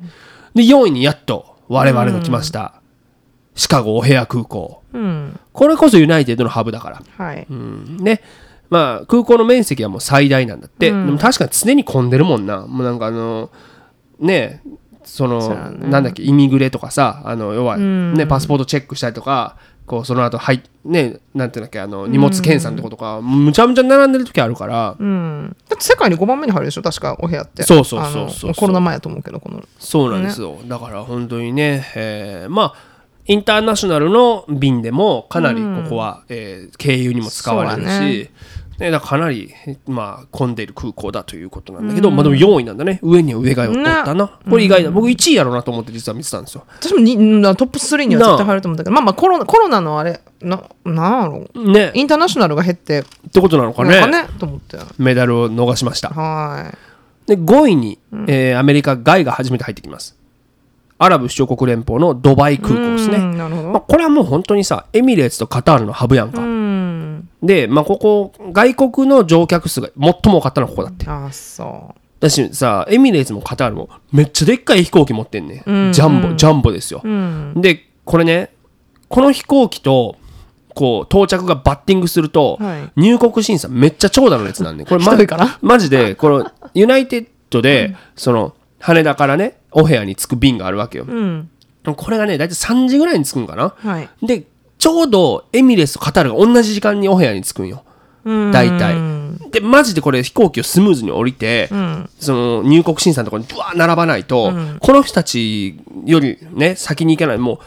で4位にやっと我々の来ました、シカゴオヘア空港。
うん。
これこそユナイテッドのハブだから。
はい。
うん。ねまあ空港の面積はもう最大なんだって、でも確かに常に混んでるもんな。もうなんかあのねその
ね。
なんだっけイミグレとかさあの要は、ねパスポートチェックしたりとかこうその後はいねなんていうんだっけあの荷物検査のとことか、むちゃむちゃ並んでる時あるから、
うん。だって世界に5番目に入るでしょ確かお部屋って。
そうそうそうそう
コロナ前やと思うけどこの。
そうなんですよ、だから本当にね、えーまあインターナショナルの便でもかなりここは、えー経由にも使われるし、ね、だかなり、まあ、混んでいる空港だということなんだけど、まあでも4位なんだね。上には上がおったな、これ意外だ僕1位やろうなと思って実は見てたんですよ。
私もにうんトップ3には絶対入ると思ったけどまあまあコロナコロナのあれななんやろ
ね。
インターナショナルが減って。
ってことなのかね。
かねと思って。
メダルを逃しました。
は
で5位に、えーアメリカ外が初めて入ってきます。アラブ首長国連邦のドバイ空港ですね、
うんなるほど。
まあ、これはもう本当にさエミレーツとカタールのハブやんか、
うん
で、まあ、ここ外国の乗客数が最も多かったのはここだって。
あそ
だしさエミレーツもカタールもめっちゃでっかい飛行機持ってんね、
うん
ジャンボジャンボですよ、
ううん。
でこれねこの飛行機とこう到着がバッティングすると、
はい。
入国審査めっちゃ長蛇の列なんでこれま
人いから。
マジでこのユナイテッドで、その羽田からねお部屋に着く便があるわけよ、
うん。
これがね大体3時ぐらいに着くんかな。
はい。
でちょうどエミレーツとカタールが同じ時間にお部屋に着くんよ。大体。でマジでこれ飛行機をスムーズに降りて、
ん。
その入国審査のところにブワー並ばないと、この人たちよりね先に行けない。も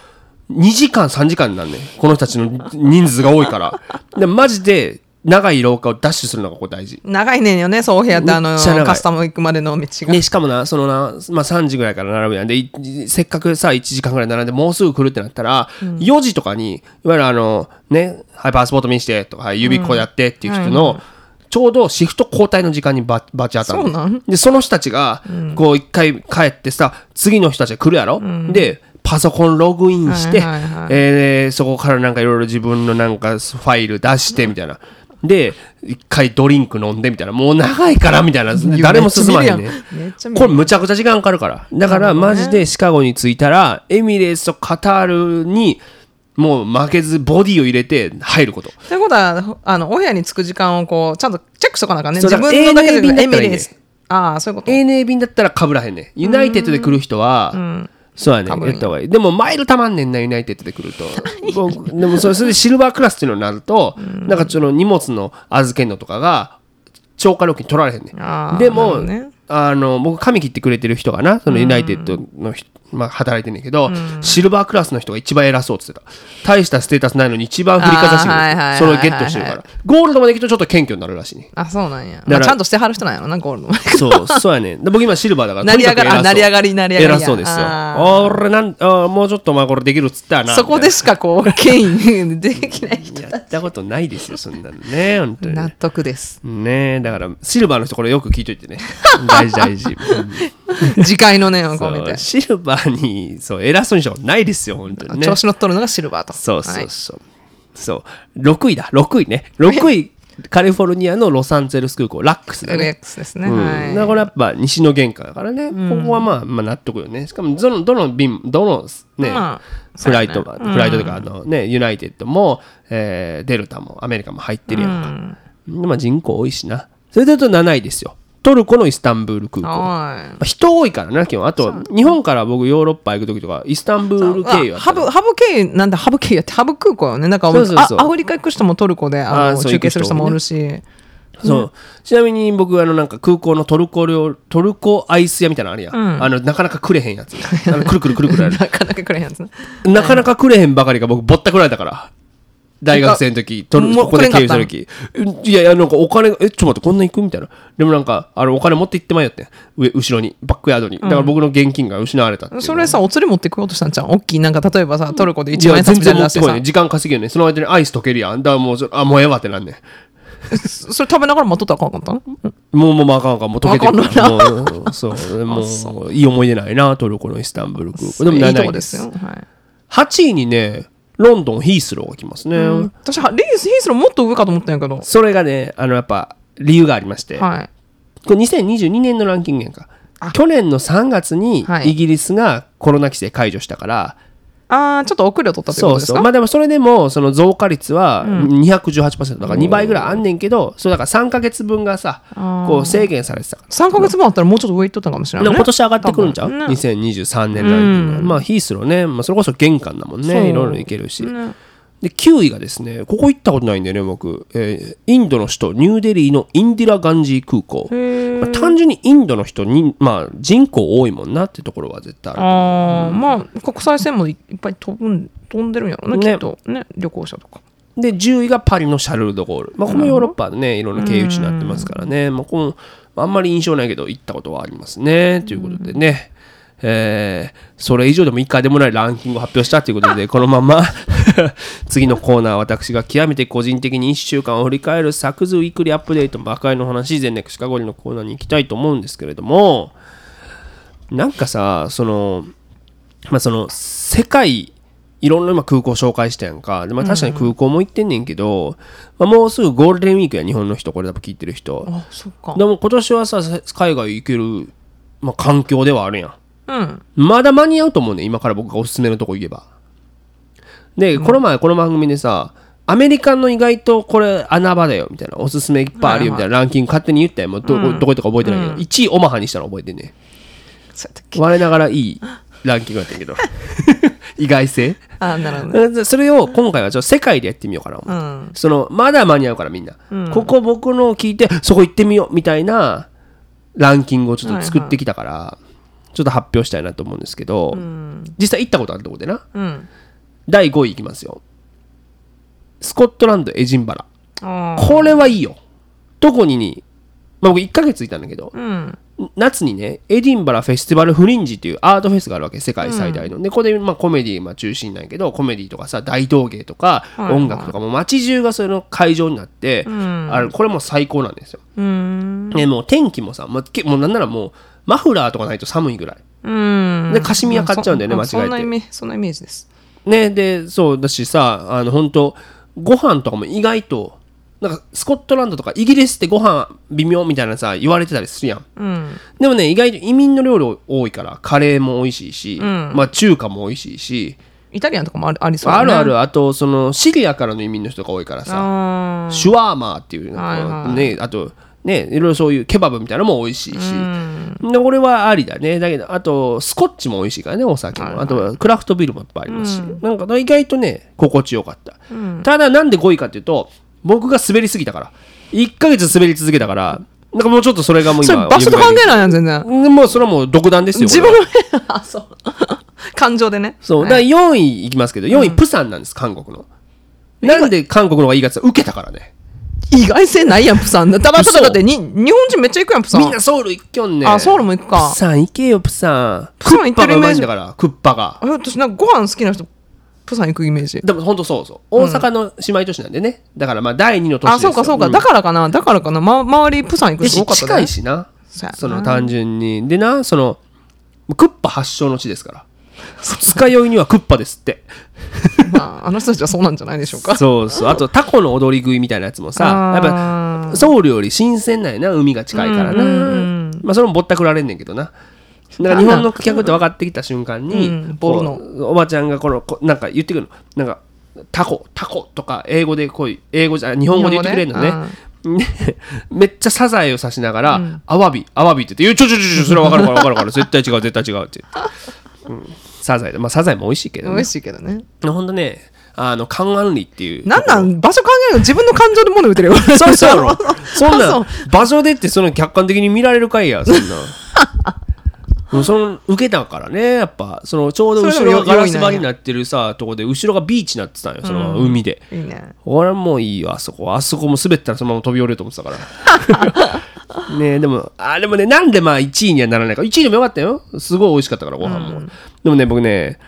う2時間3時間になんねん。この人たちの人数が多いから。でマジで長い廊下をダッシュするのがここ大事。
長いねんよねそうお部屋ってあのカスタム行くまでの道が。
でしかもなそのな、まあ、3時ぐらいから並ぶやん。でいせっかくさ1時間ぐらい並んでもうすぐ来るってなったら、4時とかにいわゆるあのね「はいパスポート見して」とかはい「指こうやって」っていう人の、ちょうどシフト交代の時間にババチ当たる。
そうなん？
でその人たちがこう一回帰ってさ次の人たちが来るやろ、でパソコンログインして、
はいはいはい。
えーそこからなんかいろいろ自分のなんかファイル出してみたいな。で一回ドリンク飲んでみたいな。もう長いからみたいな。誰も進まへんね。これむちゃくちゃ時間かかるから。だからマジでシカゴに着いたらエミレーツとカタールにもう負けずボディを入れて入ること。
ということはあのお部屋に着く時間をこうちゃんとチェックしとかなあかんね。自分のだけじゃなく
ANA
てエミレーツ。ああそういうこと。
ANA 便だったらかぶらへんね。ユナイテッドで来る人は、そうやね。った方がいい。でもマイルたまんねんなユナイテッドで来ると。僕でもそれでシルバークラスっていうのになると、なんかその荷物の預けんのとかが超過料金取られへんねん。でも、
ね。
あの僕髪切ってくれてる人がなそのユナイテッドの人、まあ、働いてんねんけど、シルバークラスの人が一番偉そうって言ってた大したステータスないのに一番振りかざしてそれをゲットしてるからゴールドまで行くとちょっと謙虚になるらしいね
あそうなんや、
ら
まあ、ちゃんとしてはる人なんやろなゴールドまで
そう、そうやねん。で僕今シルバーだから。
成り上がり成り上がり成り上がりや
偉そうですよ。
あ
俺なん、あもうちょっとお前これできるっつったらな。
そこでしかこう権威できない
みたいなやったことないですよ、そんなのね。本当に
納
ね。
得です
ねだから、シルバーの人これよく聞いといてね。大事大事。うん
次回の念を込めて
シルバーに、そう、偉そうにしたことないですよ、本当にね。
調子乗っとるのがシルバーと。
そうそ
はい
うそう。そう。6位だ、6位ね。6位、カリフォルニアのロサンゼルス空港、ラックスだね。
LX ですね、
うん。
はい。
だからやっぱ西の玄関だからね、ここはまあ、まあ納得よね。しかもどのどの便どのね、
まあ
フライトが、フライトとかあのねユナイテッドも、えーデルタもアメリカも入ってるやんか、でまあ人口多いしな。それで言うと7位ですよトルコのイスタンブール空港。人多いからな基本。あと日本から僕ヨーロッパ行く時とかイスタンブール経由
ハブハブ経由なんだ。ハブ経由やってハブ空港よね。なんか
そうそうそう。
あアフリカ行く人もトルコであの中継する人もおるし。
そう。ちなみに僕あのなんか空港のトルコ料トルコアイス屋みたいなのあるやん、あのなかなかくれへんやつ。あのくるくるくるくる
なかなかくれへんやつね。
なかなかくれへんばかりが僕ぼったくられたから大学生の時と
もう
ここで経由した時いやいやなんかお金がえちょっと待ってこんな行くみたいな。でもなんかあのお金持って行ってまいよって上後ろにバックヤードに。だから僕の現金が失われたう。
それさお釣り持ってこようとしたんじゃん大きいなんか例えばさトルコで1
い
万円札みたいなの出してさ
ってこいね。時間稼げるねその間にアイス溶けるやん。だからもうそあもうええわってなんねん。
それ食べながら待っとったらあかんかった
もうもうもうあかんあかん。もう溶けてる。
あかん
もうそう。も う。いい思い出ないなトルコのイスタンブール空港でも
いいと
7位で
こですすよ、はい。
8位にねロンドンヒースローが来ますね、
私はリースヒースローもっと上かと思ったんやけど。
それがねあのやっぱ理由がありまして、
はい。
これ2022年のランキングやんか。去年の3月に
はい。
イギリスがコロナ規制解除したから、
ああちょっと遅れを取ったというこ
そう
とですか？
そうまあでもそれでもその増加率は218%だから2倍ぐらいあんねんけどそうだから3か月分がさこう制限されてたから。
3か月分あったらもうちょっと上行っとったかもしれない、ね、
今年上がってくるんちゃう、
ね。
2023年ランキング、まあヒースローね、まあ、それこそ玄関だもん
そう。
ねいろいろいけるし、で9位がですねここ行ったことないんだよね僕、えーインドの首都ニューデリーのインディラガンジー空港、まあ単純にインドの人に、まあ、人口多いもんなってところは絶対ある
ああまあ国際線もいっぱい飛ぶん飛んでるんやろね
ね。
きっと。ね旅行者とか。
で10位がパリのシャルル・ド・ゴール、まあ、このヨーロッパでねいろんな経由地になってますからね、まあ、このあんまり印象ないけど行ったことはありますねということでね、えーそれ以上でも1回でもないランキングを発表したということで このまま 次のコーナー私が極めて個人的に1週間を振り返るサクズウィークリーアップデートバカイの話全ネクシカゴリのコーナーに行きたいと思うんですけれどもなんかさそのまあその世界いろんな今空港紹介したやんか。で、まあ、確かに空港も行ってんねんけど、まあ、もうすぐゴールデンウィークや日本の人これ多分聞いてる人。
あそっか。
でも今年はさ海外行ける、まあ、環境ではあるやん
うん。
まだ間に合うと思うね。今から僕がおすすめのとこ言えば。でこの前この番組でさアメリカの意外とこれ穴場だよみたいな。おすすめいっぱいあるよみたいなランキング勝手に言ったよもうどこどことか覚えてないけど、1位オマハにしたら覚えてんね我ながらいいランキングだったけど。意外性。
あなるほどね。
それを今回はちょっと世界でやってみようかな。
うん。
そのまだ間に合うからみんな、ここ僕のを聞いてそこ行ってみようみたいなランキングをちょっと作ってきたから、ちょっと発表したいなと思うんですけど、実際行ったことあるとこでな。
うん。
第5位いきますよ。スコットランドエジンバラ。
あ
これはいいよ。どこにに、まあ、僕1ヶ月いたんだけど、
ーうん。
夏にねエディンバラフェスティバルフリンジっていうアートフェスがあるわけ世界最大の、でここでまあコメディまあ中心なんやけどコメディとかさ大道芸とか音楽とかも街中がその会場になって、
ん。
あれこれもう最高なんですよ、
うん。
ね、もう天気もさ、まあ、けもうなんならもうマフラーとかないと寒いぐらい。
うん。
でカシミヤ買っちゃうんだよね
まあ
間違えて。
そんなイメそんなイメージです。
ねでそうだしさあの本当ご飯とかも意外となんかスコットランドとかイギリスってご飯微妙みたいなさ言われてたりするやん。
うん。
でもね意外と移民の料理多いからカレーも美味しいし、
ん。
まあ中華も美味しいし、
イタリアンとかもありありそうだね。
あるある。あとそのシリアからの移民の人が多いからさシュワーマーっていうの
はいはい。
ねあとねいろいろそういうケバブみたいなのも美味しいし、
うん。
で俺はありだね。だけどあとスコッチも美味しいからねお酒も、あとはクラフトビールもいっぱいありますし、なんか意外とね心地よかった、ただなんで5位かっていうと僕が滑りすぎたから。1ヶ月滑り続けたからなんかもうちょっとそれがもう
それ
今
場所と関係ないやん全然。
うんもうそれはもう独断ですよ
自
これは。
分 のあそう。感情でね。
そう、だから4位いきますけど、4位プサンなんです、韓国の。なんで韓国の方がいいかって言ったら受けたからね。
意外性ないやんプサン。だからだってに日本人めっちゃ行くやんプサン。
みんなソウル行きょんね。
あソウルも行くか。
プサン行けよ、プサン。
プサン行ってるイメージ。
だから、クッパが。
あ私なんかご飯好きな人プサン行くイメージ。
でも本当そうそう。大阪の姉妹都市なんでね。だからまあ第2の都市
あそうかそうか、
ん。
だからかな。だからかな、ま、周りプサン行く人多かったね。
近いしな。
そ
の単純に。でな、その、クッパ発祥の地ですから。二日酔いにはクッパですって。
まああの人たちはそうなんじゃないでしょうか。
そうそう。あとタコの踊り食いみたいなやつもさ、やっぱソウルより新鮮なんやな海が近いからな、
うんうん
まあそれもぼったくられんねんけどな。だから日本の客って分かってきた瞬間に、
うん。
おばちゃんがこのこなんか言ってくるの。なんかタコタコとか英語でこう英語じゃ日本語で言ってくれるのね。でめっちゃサザエを刺しながら、アワビアワビって言って「いやちょちょちょちょそれは分かるから分かるから絶対違う絶対違う」って言って、うん、サザエ。まあサザエも美味しいけどね。
美味しいけどね。
ほんとねあのカンアンリっていう
なんなん？場所関係ないの自分の感情で物言うてるよ。
そうそう。やろ。そんな場所でってその客観的に見られるかい？や、そんな。もうその受けたからね、やっぱ。そのちょうど後ろがガラス張りになってるさとこで後ろがビーチになってたんよ、その海で。
いいね。
俺はもういいよ、あそこ。あそこも滑ったらそのまま飛び降りると思ってたから。ねえでも、あ、でもね、なんでまあ1位にはならないか。1位でもよかったよ。すごい美味しかったから、ご飯も。でもね、僕ね、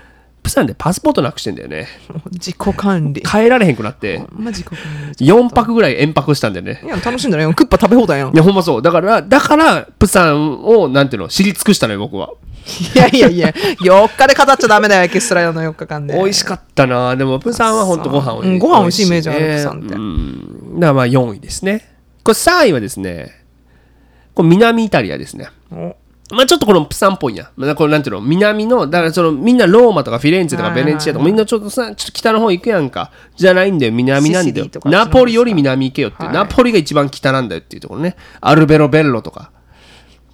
プサンでパスポートなくしてんだよね。
自己管理
帰られへんくなって、
ま自己管理
4泊ぐらい延泊したんだよね。
いや楽しんだらよクッパ食べ放題やん
いや、ほんまそう。だから、だから、プサンを、なんていうの、知り尽くしたのよ、僕は。
いやいやいや4日で語っちゃダメだよエキストラ用の4日間で
美味しかったなでも、プサンは本当ご飯を、
うんご飯美味しいイメージあるプサンって
うん。だからまあ4位ですね。これ3位はですね、これ南イタリアですね。
お
まあちょっとこのプサンっぽいや。まあ、これなんていうの、南の、だからそのみんなローマとかフィレンツェとかベネチアとかみんなちょっとさ、ちょっと北の方行くやんか。じゃないんだよ、南なんだよナポリより南行けよって、
はい
ナポリが一番北なんだよっていうところね。アルベロベッロとか。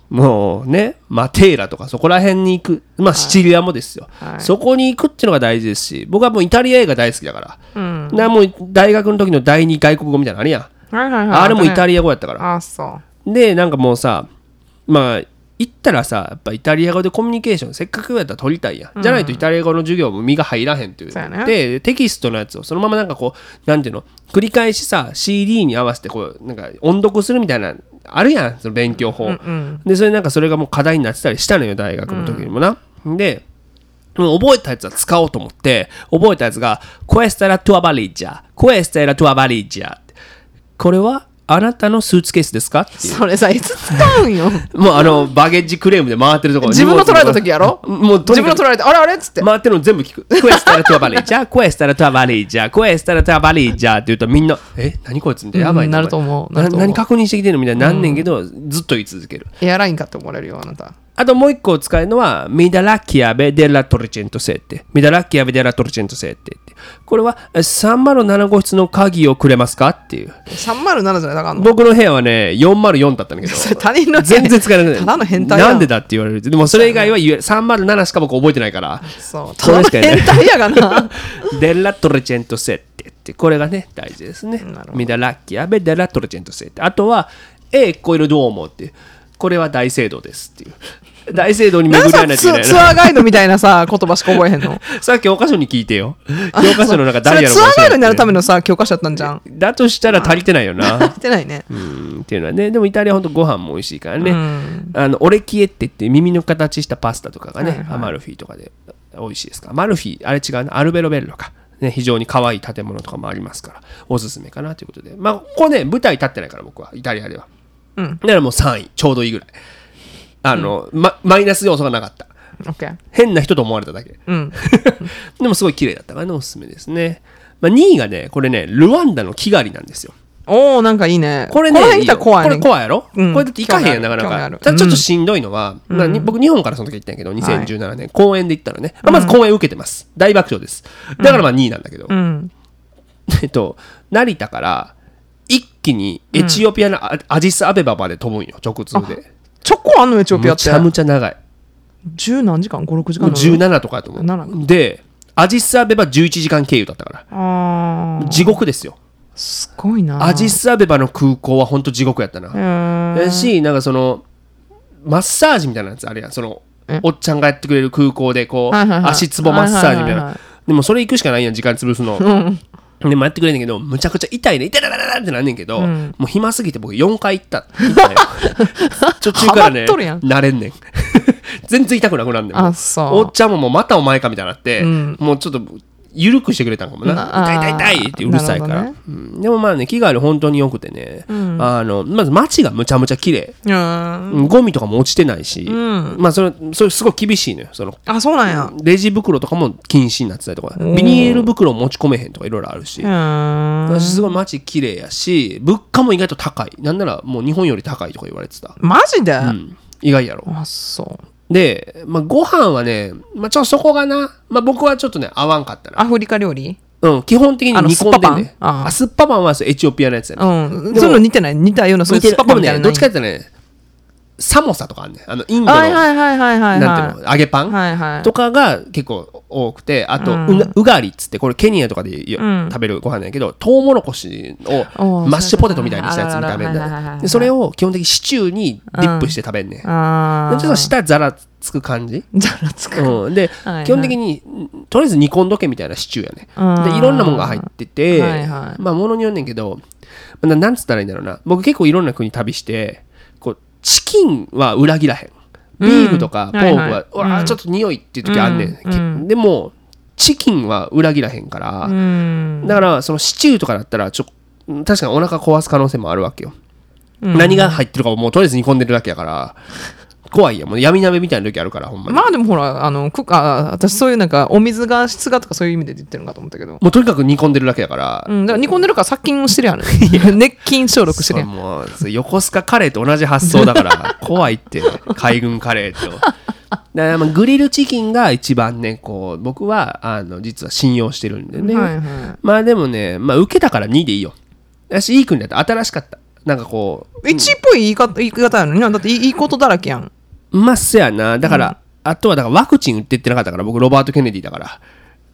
もうね、マテーラとかそこら辺に行く。まあシチリアもですよ。
はい
そこに行くっていうのが大事ですし、僕はもうイタリア映画大好きだから。
うん
もう大学の時の第二外国語みたいなのあるやん、
はいはいはい
あれもイタ
リ
リア語やったから
あそう
でなんかもうさまあ行ったらさやっぱイタリア語でコミュニケーションせっかくやったら取りたいやん、じゃないとイタリア語の授業も身が入らへんっていう
そう
でテキストのやつをそのままなんかこうなんていうの？繰り返しさ CD に合わせてこうなんか音読するみたいなあるやんその勉強法、でそれなんかそれがもう課題になってたりしたのよ大学の時にもな、でもう覚えたやつは使おうと思って覚えたやつが「Questa è la tua valigia」「Questa è la tua valigia」これはあなたのスーツケースですか？っていう。
それさいつ使うんよ？
もうあのバゲッジクレームで回ってるところ。
自分の取られた時やろ？
もう
自分の取られてあれ？あれ？っつって
回ってるの全部聞く。Questa è la tua valigia, questa è la tua valigia, questa è la tua valigia って言うとみんな、え、何こいつみたいな。やばい
うんなると思う
何確認してきてるのみたいになんねんけど、ずっと言い続ける。
エアラインかって思われるよあなた
あともう一個使えるのは、みだらきやべデラトレチェントセって。みだらきやべデラトレチェントセって。これは307号室の鍵をくれますかっていう。
307じゃない？だからの
僕の部屋はね、404だったんだけど。
それ他人の
全然使えなくて。
ただの変態
なんでだって言われる。でもそれ以外は言え307しか僕覚えてないから。
そうただの変態やがな
デラトレチェントセッテって、これがね、大事ですねミダラッキアベデラトレチェントセッテ。あとは、え、これどう思うって。これは大聖堂ですっていう。大聖堂に巡り合わないといけないな。
ツツアーガイドみたいなさ言葉しか覚えへんの？
さっき教科書に聞いてよ。教科書の中ダイヤの
ツアーガイドになるため
の。
のさ教科書だったんじゃん
だとしたら足りてないよな。
言ってないね
うんっていうのはね。でもイタリアほんとご飯も美味しいからね。
うん
あのオレキエって言って耳の形したパスタとかがね、
はいはい
アマルフィとかで美味しいですかマルフィあれ違うなアルベロベッロか、ね、非常に可愛い建物とかもありますからおすすめかなということでまあここね舞台立ってないから僕はイタリアでは、
うん。
だからもう3位ちょうどいいぐらい。あの、まマイナス要素がなかった。変な人と思われただけ。
うん。
でもすごい綺麗だった。からねおすすめですね、まあ、2位がねこれねルワンダのキガリなんですよ。
おおなんかいいね。
これね、
この辺来たら怖いね。
これ怖いやろ、
うん。
これだって行かへんやん、なかなか。ただちょっとしんどいのは、まあに僕、日本からその時行ったんやけど、2017年、公演で行ったらね、まあまず公演受けてます。大爆笑です。だからまあ2位なんだけど、
うん。
えっと、成田から一気にエチオピアのアアジスアベバまで飛ぶんよ、直通で。
ちょこあんのエチオピアって？
むちゃむちゃ長い。
十何時間？56時
もう
間なの
17とかやと思
7
う。で、アジスアベバ11時間経由だったから。地獄ですよ。
すごいな。
アジスアベバの空港は本当地獄やったな。だしなんかそのマッサージみたいなやつあるやんその
え？
おっちゃんがやってくれる空港でこう、足つぼマッサージみたいな。でもそれ行くしかないやん時間潰すの、でもやってくれんねんけどむちゃくちゃ痛いね痛いららららってなんねんけど、もう暇すぎて僕4回行った。行ったよ途中からね慣れんねん。全然痛くなくなんねん
あそう。
おっちゃんももうまたお前かみたいになって、
うん。
もうちょっと緩くしてくれたんかもな。
な
痛い痛い痛いってうるさいから、
ね。
うん。でもまあね気がある本当によくてね、あのまず街がむちゃむちゃ綺麗。ゴミとかも落ちてないし、
ん。
まあそれそれすごい厳しいのよその。
あそうなんや。
レジ袋とかも禁止になってたりとか。ビニール袋持ち込めへんとかいろいろあるし、私すごい街綺麗やし物価も意外と高い。なんならもう日本より高いとか言われてた、
マジで？
うん、意外やろ。
あそう
で、まあ、ご飯はね、まあ、ちょっとそこがな、まあ、僕はちょっとね合わんかったな。
アフリカ料理？
うん基本的に煮込んでんね
あ
スッパパンはエチオピアのやつやね。
うん。そういうの似てない？似たようなそういうスパパ
似てる。でもねどっ
みたいなのない
ちかってねサモサとかあんねん。あのインドの、なんていうの揚げパン、
はいはい。
とかが結構多くてあと、
うん。
うがうがりっつってこれケニアとかでよ
うん。
食べるご飯やけどトウモロコシをマッシュポテトみたいにしたやつに食べん
はいはいはいはい
だでそれを基本的にシチューにディップして食べんねん、ちょっと下ザラつく感じ、
じゃあつく
うん、で、
はいはい
基本的にんとりあえず煮込んどけみたいなシチューやね
うん
でいろんなもんが入ってて、
はいはい
まあものによんねんけどななんつったらいいんだろうな僕結構いろんな国旅してこうチキンは裏切らへん。ビーフとかポークは、
う
わーちょっと匂いっていう時あんねん、でもチキンは裏切らへんから、
うん。
だからそのシチューとかだったらちょ確かにお腹壊す可能性もあるわけよ、
うん。
何が入ってるかももうとりあえず煮込んでるだけやから怖いやん。もう闇鍋みたいな時あるからほんまに、
まあでもほらあのくあ私そういうなんかお水が質がとかそういう意味で言ってるのかと思ったけど。
もうとにかく煮込んでるだけやから、
うん、だから煮込んでるから殺菌をしてるやん。熱菌消毒してるやん。
もうそれ横須賀カレーと同じ発想だから 怖いって海軍カレーと。だからまあグリルチキンが一番ねこう僕はあの実は信用してるんでね、
はいはい。
まあでもね、まあ、受けたから2でいいよ。私いい国だった。新しかったなんかこう
1っぽい言い方言い方やのにな。だっていいことだらけやん。
まっせやな。だから、あとはだからワクチン打ってってなかったから僕ロバート・ケネディだから。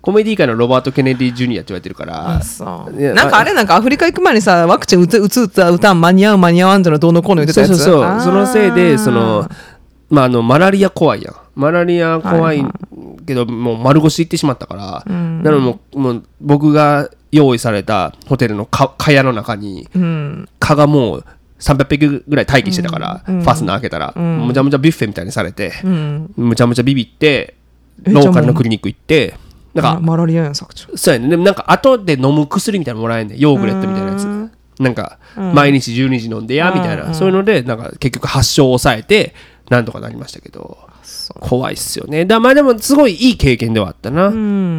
コメディ界のロバート・ケネディ・ジュニアって言われてるから。
なんかあれなんかアフリカ行く前にさワクチン打つ打つ打つ打たん間に合う間に合わんってのどうのこうの言ってたやつ。
そうそうそう。そのせいでそのまああのマラリア怖いやん。マラリア怖いけど、もう丸腰行ってしまったから、なのでもうもう僕が用意されたホテルのか蚊帳の中に
うん。
蚊がもう300匹ぐらい待機してたから、ファスナー開けたら、むちゃむちゃビュッフェみたいにされて、
うん。
むちゃむちゃビビって
え
ローカルのクリニック行ってなんか
マラリアやん作長
そうやね。でもなんか後で飲む薬みたいなのもらえんねん。ヨーグレットみたいなやつ。
うん。
なんか毎日12時飲んでやみたいな。そういうのでなんか結局発症を抑えてなんとかなりましたけど怖いっすよね。だまあでもすごいいい経験ではあったな。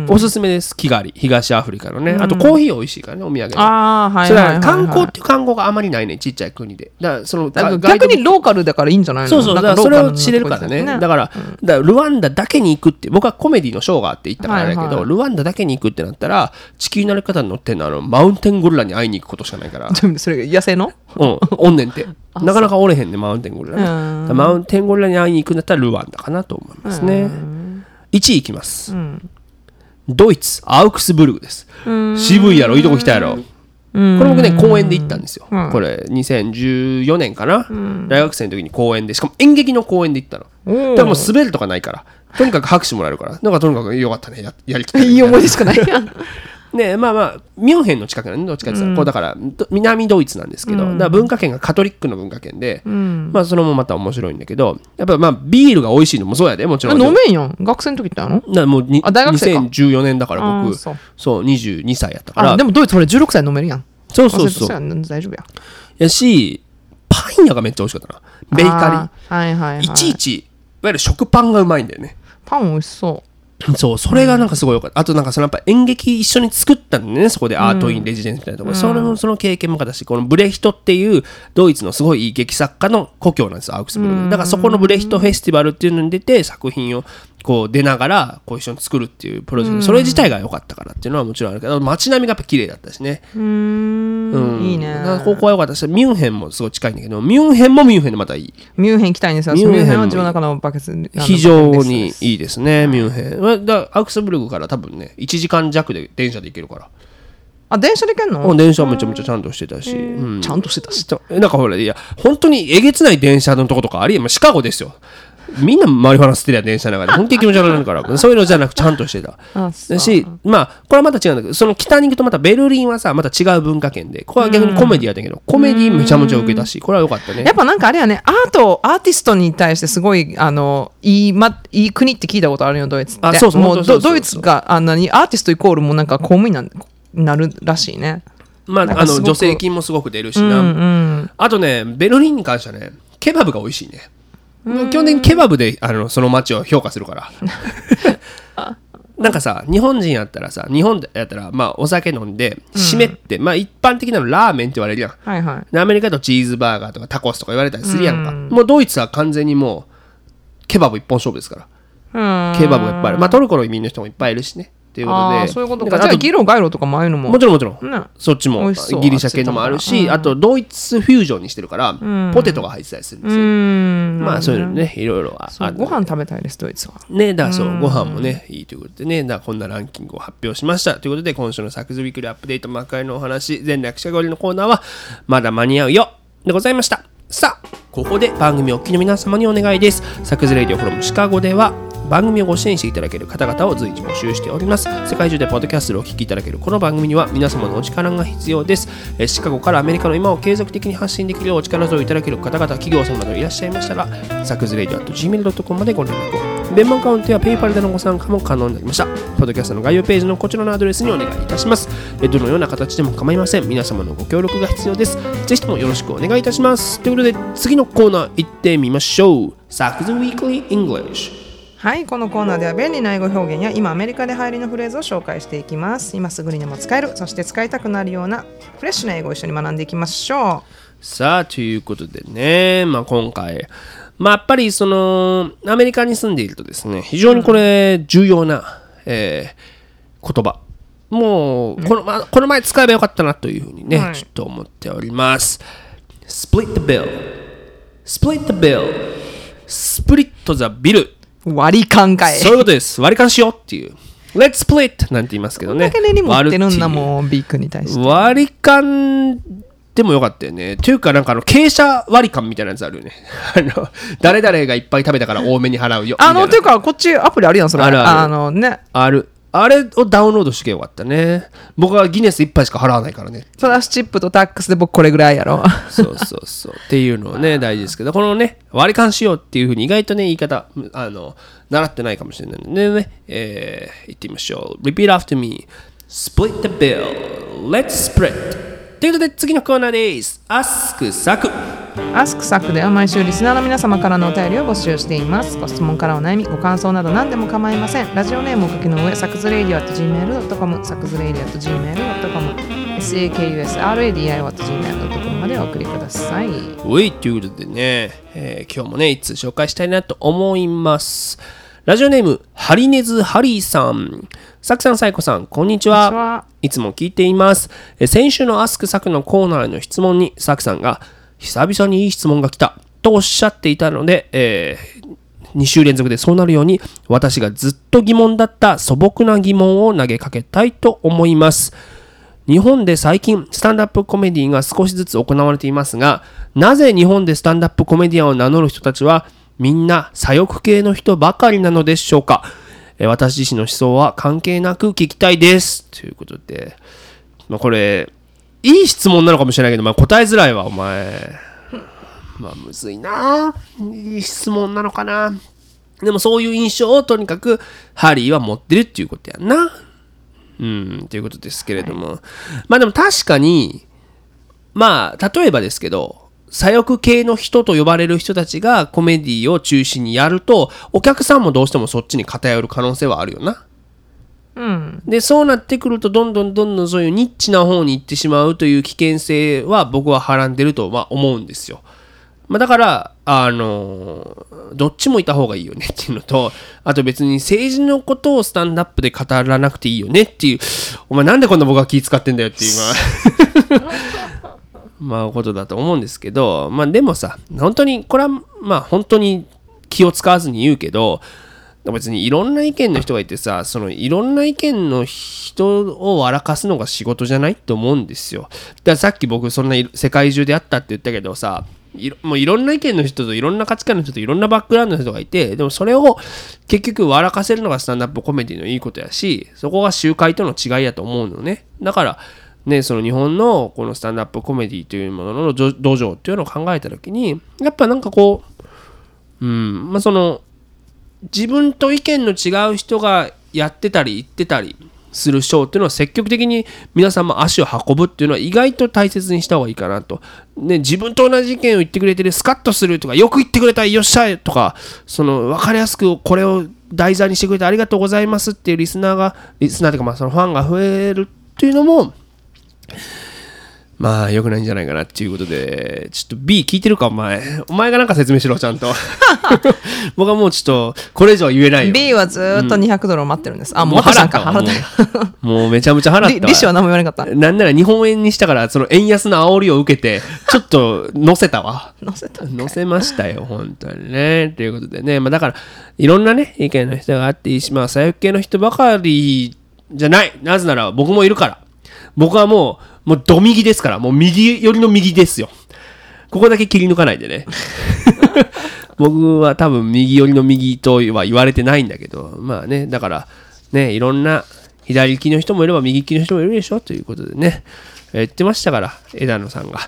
おすすめです。キガリ東アフリカのね。あとコーヒー美味しいからねお土産。で
ああはいはいはい、はい、
は観光っていう観光があまりないねちっちゃい国で。だからその
逆にローカルだからいいんじゃないの？
そうそう、だからそれを知れるからね。
とこ
だから、だからルワンダだけに行くって、僕はコメディのショーがあって行ったからだけど、
はいはい
ルワンダだけに行くってなったら、地球の歩き方に乗ってんのあの、マウンテンゴリラに会いに行くことしかないから、
それ野生の？
うん、おんねんて。なかなかおれへんね、マウンテンゴリラマウンテンゴリラに会いに行くんだったらルワンダかなと思いますね。1位いきます。ドイツ、アウクスブルグです。渋いやろ、いいとこ来たやろ。これ僕ね、公演で行ったんですよ。これ、2014年かな？大学生の時に公演で、しかも演劇の公演で行ったの。
おー
だからもう滑るとかないから。とにかく拍手もらえるから。なんかとにかくよかったね。ややりきったね
いい思い出しかないやん
ねまあまあ、ミュンヘンの近くなんで、どっちかって言ったら、こうだから、ど南ドイツなんですけど、だから文化圏がカトリックの文化圏で、まあそれもまた面白いんだけど、やっぱまあビールが美味しいのもそうやで、もちろん。
飲めんやん。学生の時ってあの？
だからもうに
あ大学生か。
2014年だから僕
そう。
そう22歳やったから。
あでもドイツ俺16歳飲めるやん。
そうそうそう。
大丈夫や。
やしパン屋がめっちゃ美味しかったな。ベーカ
あーはいはい、はい、
いちいちいわゆる食パンがうまいんだよね。
パン美味しそ
そうそれがなんかすごいよかった。あとなんかそのやっぱ演劇一緒に作ったんだよね。そこでアートインレジデンスみたいなところ、それもその経験もかだしこのブレヒトっていうドイツのすごいいい劇作家の故郷なんですよアウクスブルク。だからそこのブレヒトフェスティバルっていうのに出て作品をこう出ながらこう一緒に作るっていうプロジェクト、それ自体が良かったからっていうのはもちろんあるけど街並みがやっぱ綺麗だったしね。
うん。
うん。
いいね。
ここは良かったしミュンヘンもすごい近いんだけどミュンヘンもミュンヘンでまたいい。
ミュンヘン行きたいんですよ。
ミュンヘン
は自分の中のバケツ
非常にいいですね、ミュンヘン。は。だからアウクスブルクから多分ね、1時間弱で電車で行けるから。
あ電車で行けんの？
電車はめちゃめちゃちゃんとしてたし。うん。
ちゃんとしてたし
なんかほら、いや、本当にえげつない電車のとことかありえ、まあ、シカゴですよ。みんなマリファナ吸ってるやん電車の中で。本気で気持ち悪くなるから。そういうのじゃなくちゃんとしてた。し、まあ、これはまた違うんだけど、その北に行くとまたベルリンはさ、また違う文化圏で、ここは逆にコメディやったけど、コメディめちゃめちゃ受けたし、これは良かったね
や。っぱなんかあれやねアートアーティストに対してすごいあのいい,、ま、いい国って聞いたことあるよドイツって
あそうそう
もう
そうそうそう
ドドイツがあんなにアーティストイコールもなんか公務員なんなるらしいね
まあ、あの、助成金もすごく出るし
うん
な。
うん
あとね、ベルリンに関してはね、ケバブが美味しいね。基本的にケバブであのその街を評価するから。なんかさ、日本人やったらさ、日本やったら、まあ、お酒飲んで、締めって、まあ、一般的なのラーメンって言われるやん。
はいはい
でアメリカだとチーズバーガーとかタコスとか言われたりするやんか。もうドイツは完全にもう、ケバブ一本勝負ですから。
うん
ケバブがいっぱいある。まあ、トルコの移民の人もいっぱいいるしね。っていうことで。
そういうことか。じゃあ
だらあと
ギロガイロとかもああいうのも。
もちろんもちろん。
ね。
そっちもギリシャ系のもあるし、あとドイツフュージョンにしてるから、ポテトが入ってたりするんです
う
よ。
ん。
まあそういうのね、いろいろあ
ご飯食べたいですドイツは。
ね、だからそう、ご飯もね、いいということでね、だこんなランキングを発表しました。ということで、今週のサクズウィークリーアップデート、魔界のお話、全略者狩りのコーナーは、まだ間に合うよ。でございました。さあ、ここで番組お聞きの皆様にお願いです。サクズレイディオフロムシカゴでは、番組をご支援していただける方々を随時募集しております。世界中でポッドキャストでお聞きいただけるこの番組には皆様のお力が必要です。シカゴからアメリカの今を継続的に発信できるお力添えいただける方々、企業様などいらっしゃいましたら、サクズレイディ gmail.com までご連絡を。電話アカウントや PayPal でのご参加も可能になりました。ポッドキャストの概要ページのこちらのアドレスにお願いいたします。どのような形でも構いません。皆様のご協力が必要です。ぜひともよろしくお願いいたします。ということで、次のコーナー行ってみましょう。サクズ Weekly English。
はいこのコーナーでは便利な英語表現や今アメリカで流行りのフレーズを紹介していきます今すぐにでも使えるそして使いたくなるようなフレッシュな英語を一緒に学んでいきましょ
さあ、ということでね、まあ、今回、まあ、やっぱりその、アメリカに住んでいるとですね、非常にこれ、重要な、えー言葉。もう、この,、まあ、この前使えばよかったなというふうにね、
はい
ちょっと思っております。split the bill。split the bill。スプリットザビル。
う割り勘かい
そういうことです。割り勘しようっていう。Let's split! なんて言いますけどね。
だけ根に持ってるんだ
割る
もん、ビッグに対して。
割り勘でもよかったよね。というか、なんかあの、傾斜割り勘みたいなやつあるよね。あの、誰々がいっぱい食べたから多めに払うよ。
あの、
みたい
うか、こっちアプリあるやん、それ。
あるある
のね、
ある。あれをダウンロードしけよかったね。僕はギネス一杯しか払わないからね。
プラスチップとタックスで僕これぐらいやろ。
そうそうそう。っていうのはね、大事ですけど、このね、割り勘しようっていうふうに意外とね、言い方、あの、習ってないかもしれないのでね、えー、言ってみましょう。Repeat after me. Split the bill. Let's split. ということで、次のコーナーです。Ask サク。
アスクサクでは毎週リスナーの皆様からのお便りを募集しています。ご質問からお悩み、ご感想など何でも構いません。ラジオネームをお書きの上、サクズレイディオ at gmail.com、サクズレイディオ at gmail.com、sakusradio at gmail.com までお送りください。
ういということでね、えー今日もね、いつ紹介したいなと思います。ラジオネーム、ハリネズハリーさん。サクさん、サイコさん、こんにちは。
い
つも聞いています。えー先週のアスクサクのコーナーの質問に、サクさんが、久々にいい質問が来た。とおっしゃっていたので、え2週連続でそうなるように、私がずっと疑問だった素朴な疑問を投げかけたいと思います。日本で最近スタンダップコメディが少しずつ行われていますがなぜ日本でスタンダップコメディアンを名乗る人たちはみんな左翼系の人ばかりなのでしょうか？私自身の思想は関係なく聞きたいです。ということで、まあ、これいい質問なのかもしれないけど、まあ、答えづらいわお前。まあむずいな。いい質問なのかな。でもそういう印象をとにかくハリーは持ってるっていうことやんな。うん、ということですけれども、まあでも確かに、まあ、例えばですけど、左翼系の人と呼ばれる人たちがコメディを中心にやると、お客さんもどうしてもそっちに偏る可能性はあるよな。
うん。
で、そうなってくると、どんどんどんどんそういうニッチな方に行ってしまうという危険性は僕ははらんでるとは思うんですよ。まあ、だから、あのどっちもいた方がいいよねっていうのと、あと別に政治のことをスタンダップで語らなくていいよねっていう、お前なんでこんな僕が気使ってんだよっていう、まあ、まあことだと思うんですけど、まあでもさ、本当に、これはまあ本当に気を使わずに言うけど、別にいろんな意見の人がいてさ、そのいろんな意見の人を笑かすのが仕事じゃないと思うんですよ。だからさっき僕そんな世界中であったって言ったけどさ、いもういろんな意見の人といろんな価値観の人といろんなバックグラウンドの人がいて、でもそれを結局笑かせるのがスタンダップコメディのいいことやし、そこが集会との違いやと思うのね。だから、ね、その日本のこのスタンダップコメディというものの土土壌っていうのを考えた時に、やっぱなんかこう、うん、まあその、自分と意見の違う人がやってたり言ってたりするショーっていうのは積極的に皆さんも足を運ぶっていうのは意外と大切にした方がいいかなと。ね、自分と同じ意見を言ってくれてるスカッとするとかよく言ってくれたよっしゃとかその分かりやすくこれを題材にしてくれてありがとうございますっていうリスナーがリスナーというかまあそのファンが増えるっていうのもまあ良くないんじゃないかなっていうことでちょっと B 聞いてるかお前。お前がなんか説明しろちゃんと。僕はもうちょっとこれ以上は言えないよ。
B はずーっと200ドルを待ってるんです。あ、もう。
払ったわ
払った。
もう。もうめちゃめちゃ払ったわ。
利利子は何も言わなかった？
なんなら日本円にしたからその円安の煽りを受けてちょっと乗せたわ。
載せた。
乗せましたよ本当にね。ということでね。まあだからいろんなね意見の人があっていいしまあ左翼系の人ばかりじゃない。なぜなら僕もいるから。僕はもうもうド右ですからもう右寄りの右ですよ。ここだけ切り抜かないでね。僕は多分右寄りの右とは言われてないんだけどまあねだからねいろんな左利きの人もいれば右利きの人もいるでしょということでね。言ってましたから枝野さんが。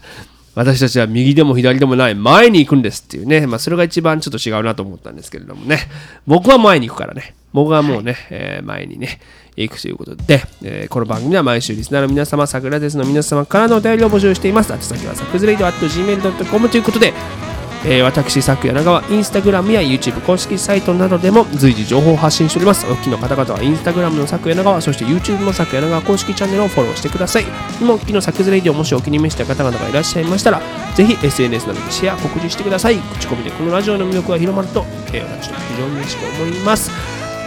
私たちは右でも左でもない前に行くんですっていうね。まあそれが一番ちょっと違うなと思ったんですけれどもね。僕は前に行くからね。僕はもうね、えー前にね行くということで、えーこの番組は毎週リスナーの皆様、桜ですの皆様からのお便りを募集しています。あと先はサクズレイド at gmail.com ということで、えー私、サク柳川、インスタグラムや YouTube 公式サイトなどでも随時情報を発信しております。お聞きの方々はインスタグラムのサク柳川、そして YouTube のサク柳川公式チャンネルをフォローしてください。もうお聞きのサクズレイディをもしお気に召した方々がいらっしゃいましたら、ぜひ SNS などでシェア、告示してください。口コミでこのラジオの魅力が広まると、えー私と非常に嬉しく思います。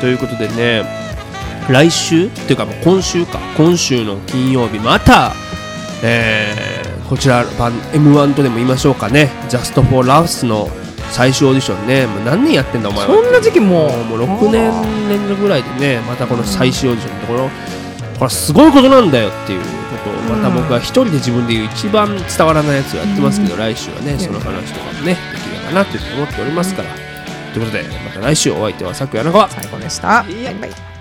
ということでね、来週？っていうかもう今週か。今週の金曜日また、えーこちら版 M1 とでも言いましょうかね。Just for Laughs の最終オーディションね。もう何年やってんだお前は。
そんな時期も
もう。もう6年連続ぐらいでね。またこの最終オーディションのところ。これはすごいことなんだよっていうことをまた僕は一人で自分で言う一番伝わらないやつをやってますけど、来週はねその話とかもねできればなというふうに思っておりますから、ということでまた来週お相手はさくやな川
最高でした。バイバイ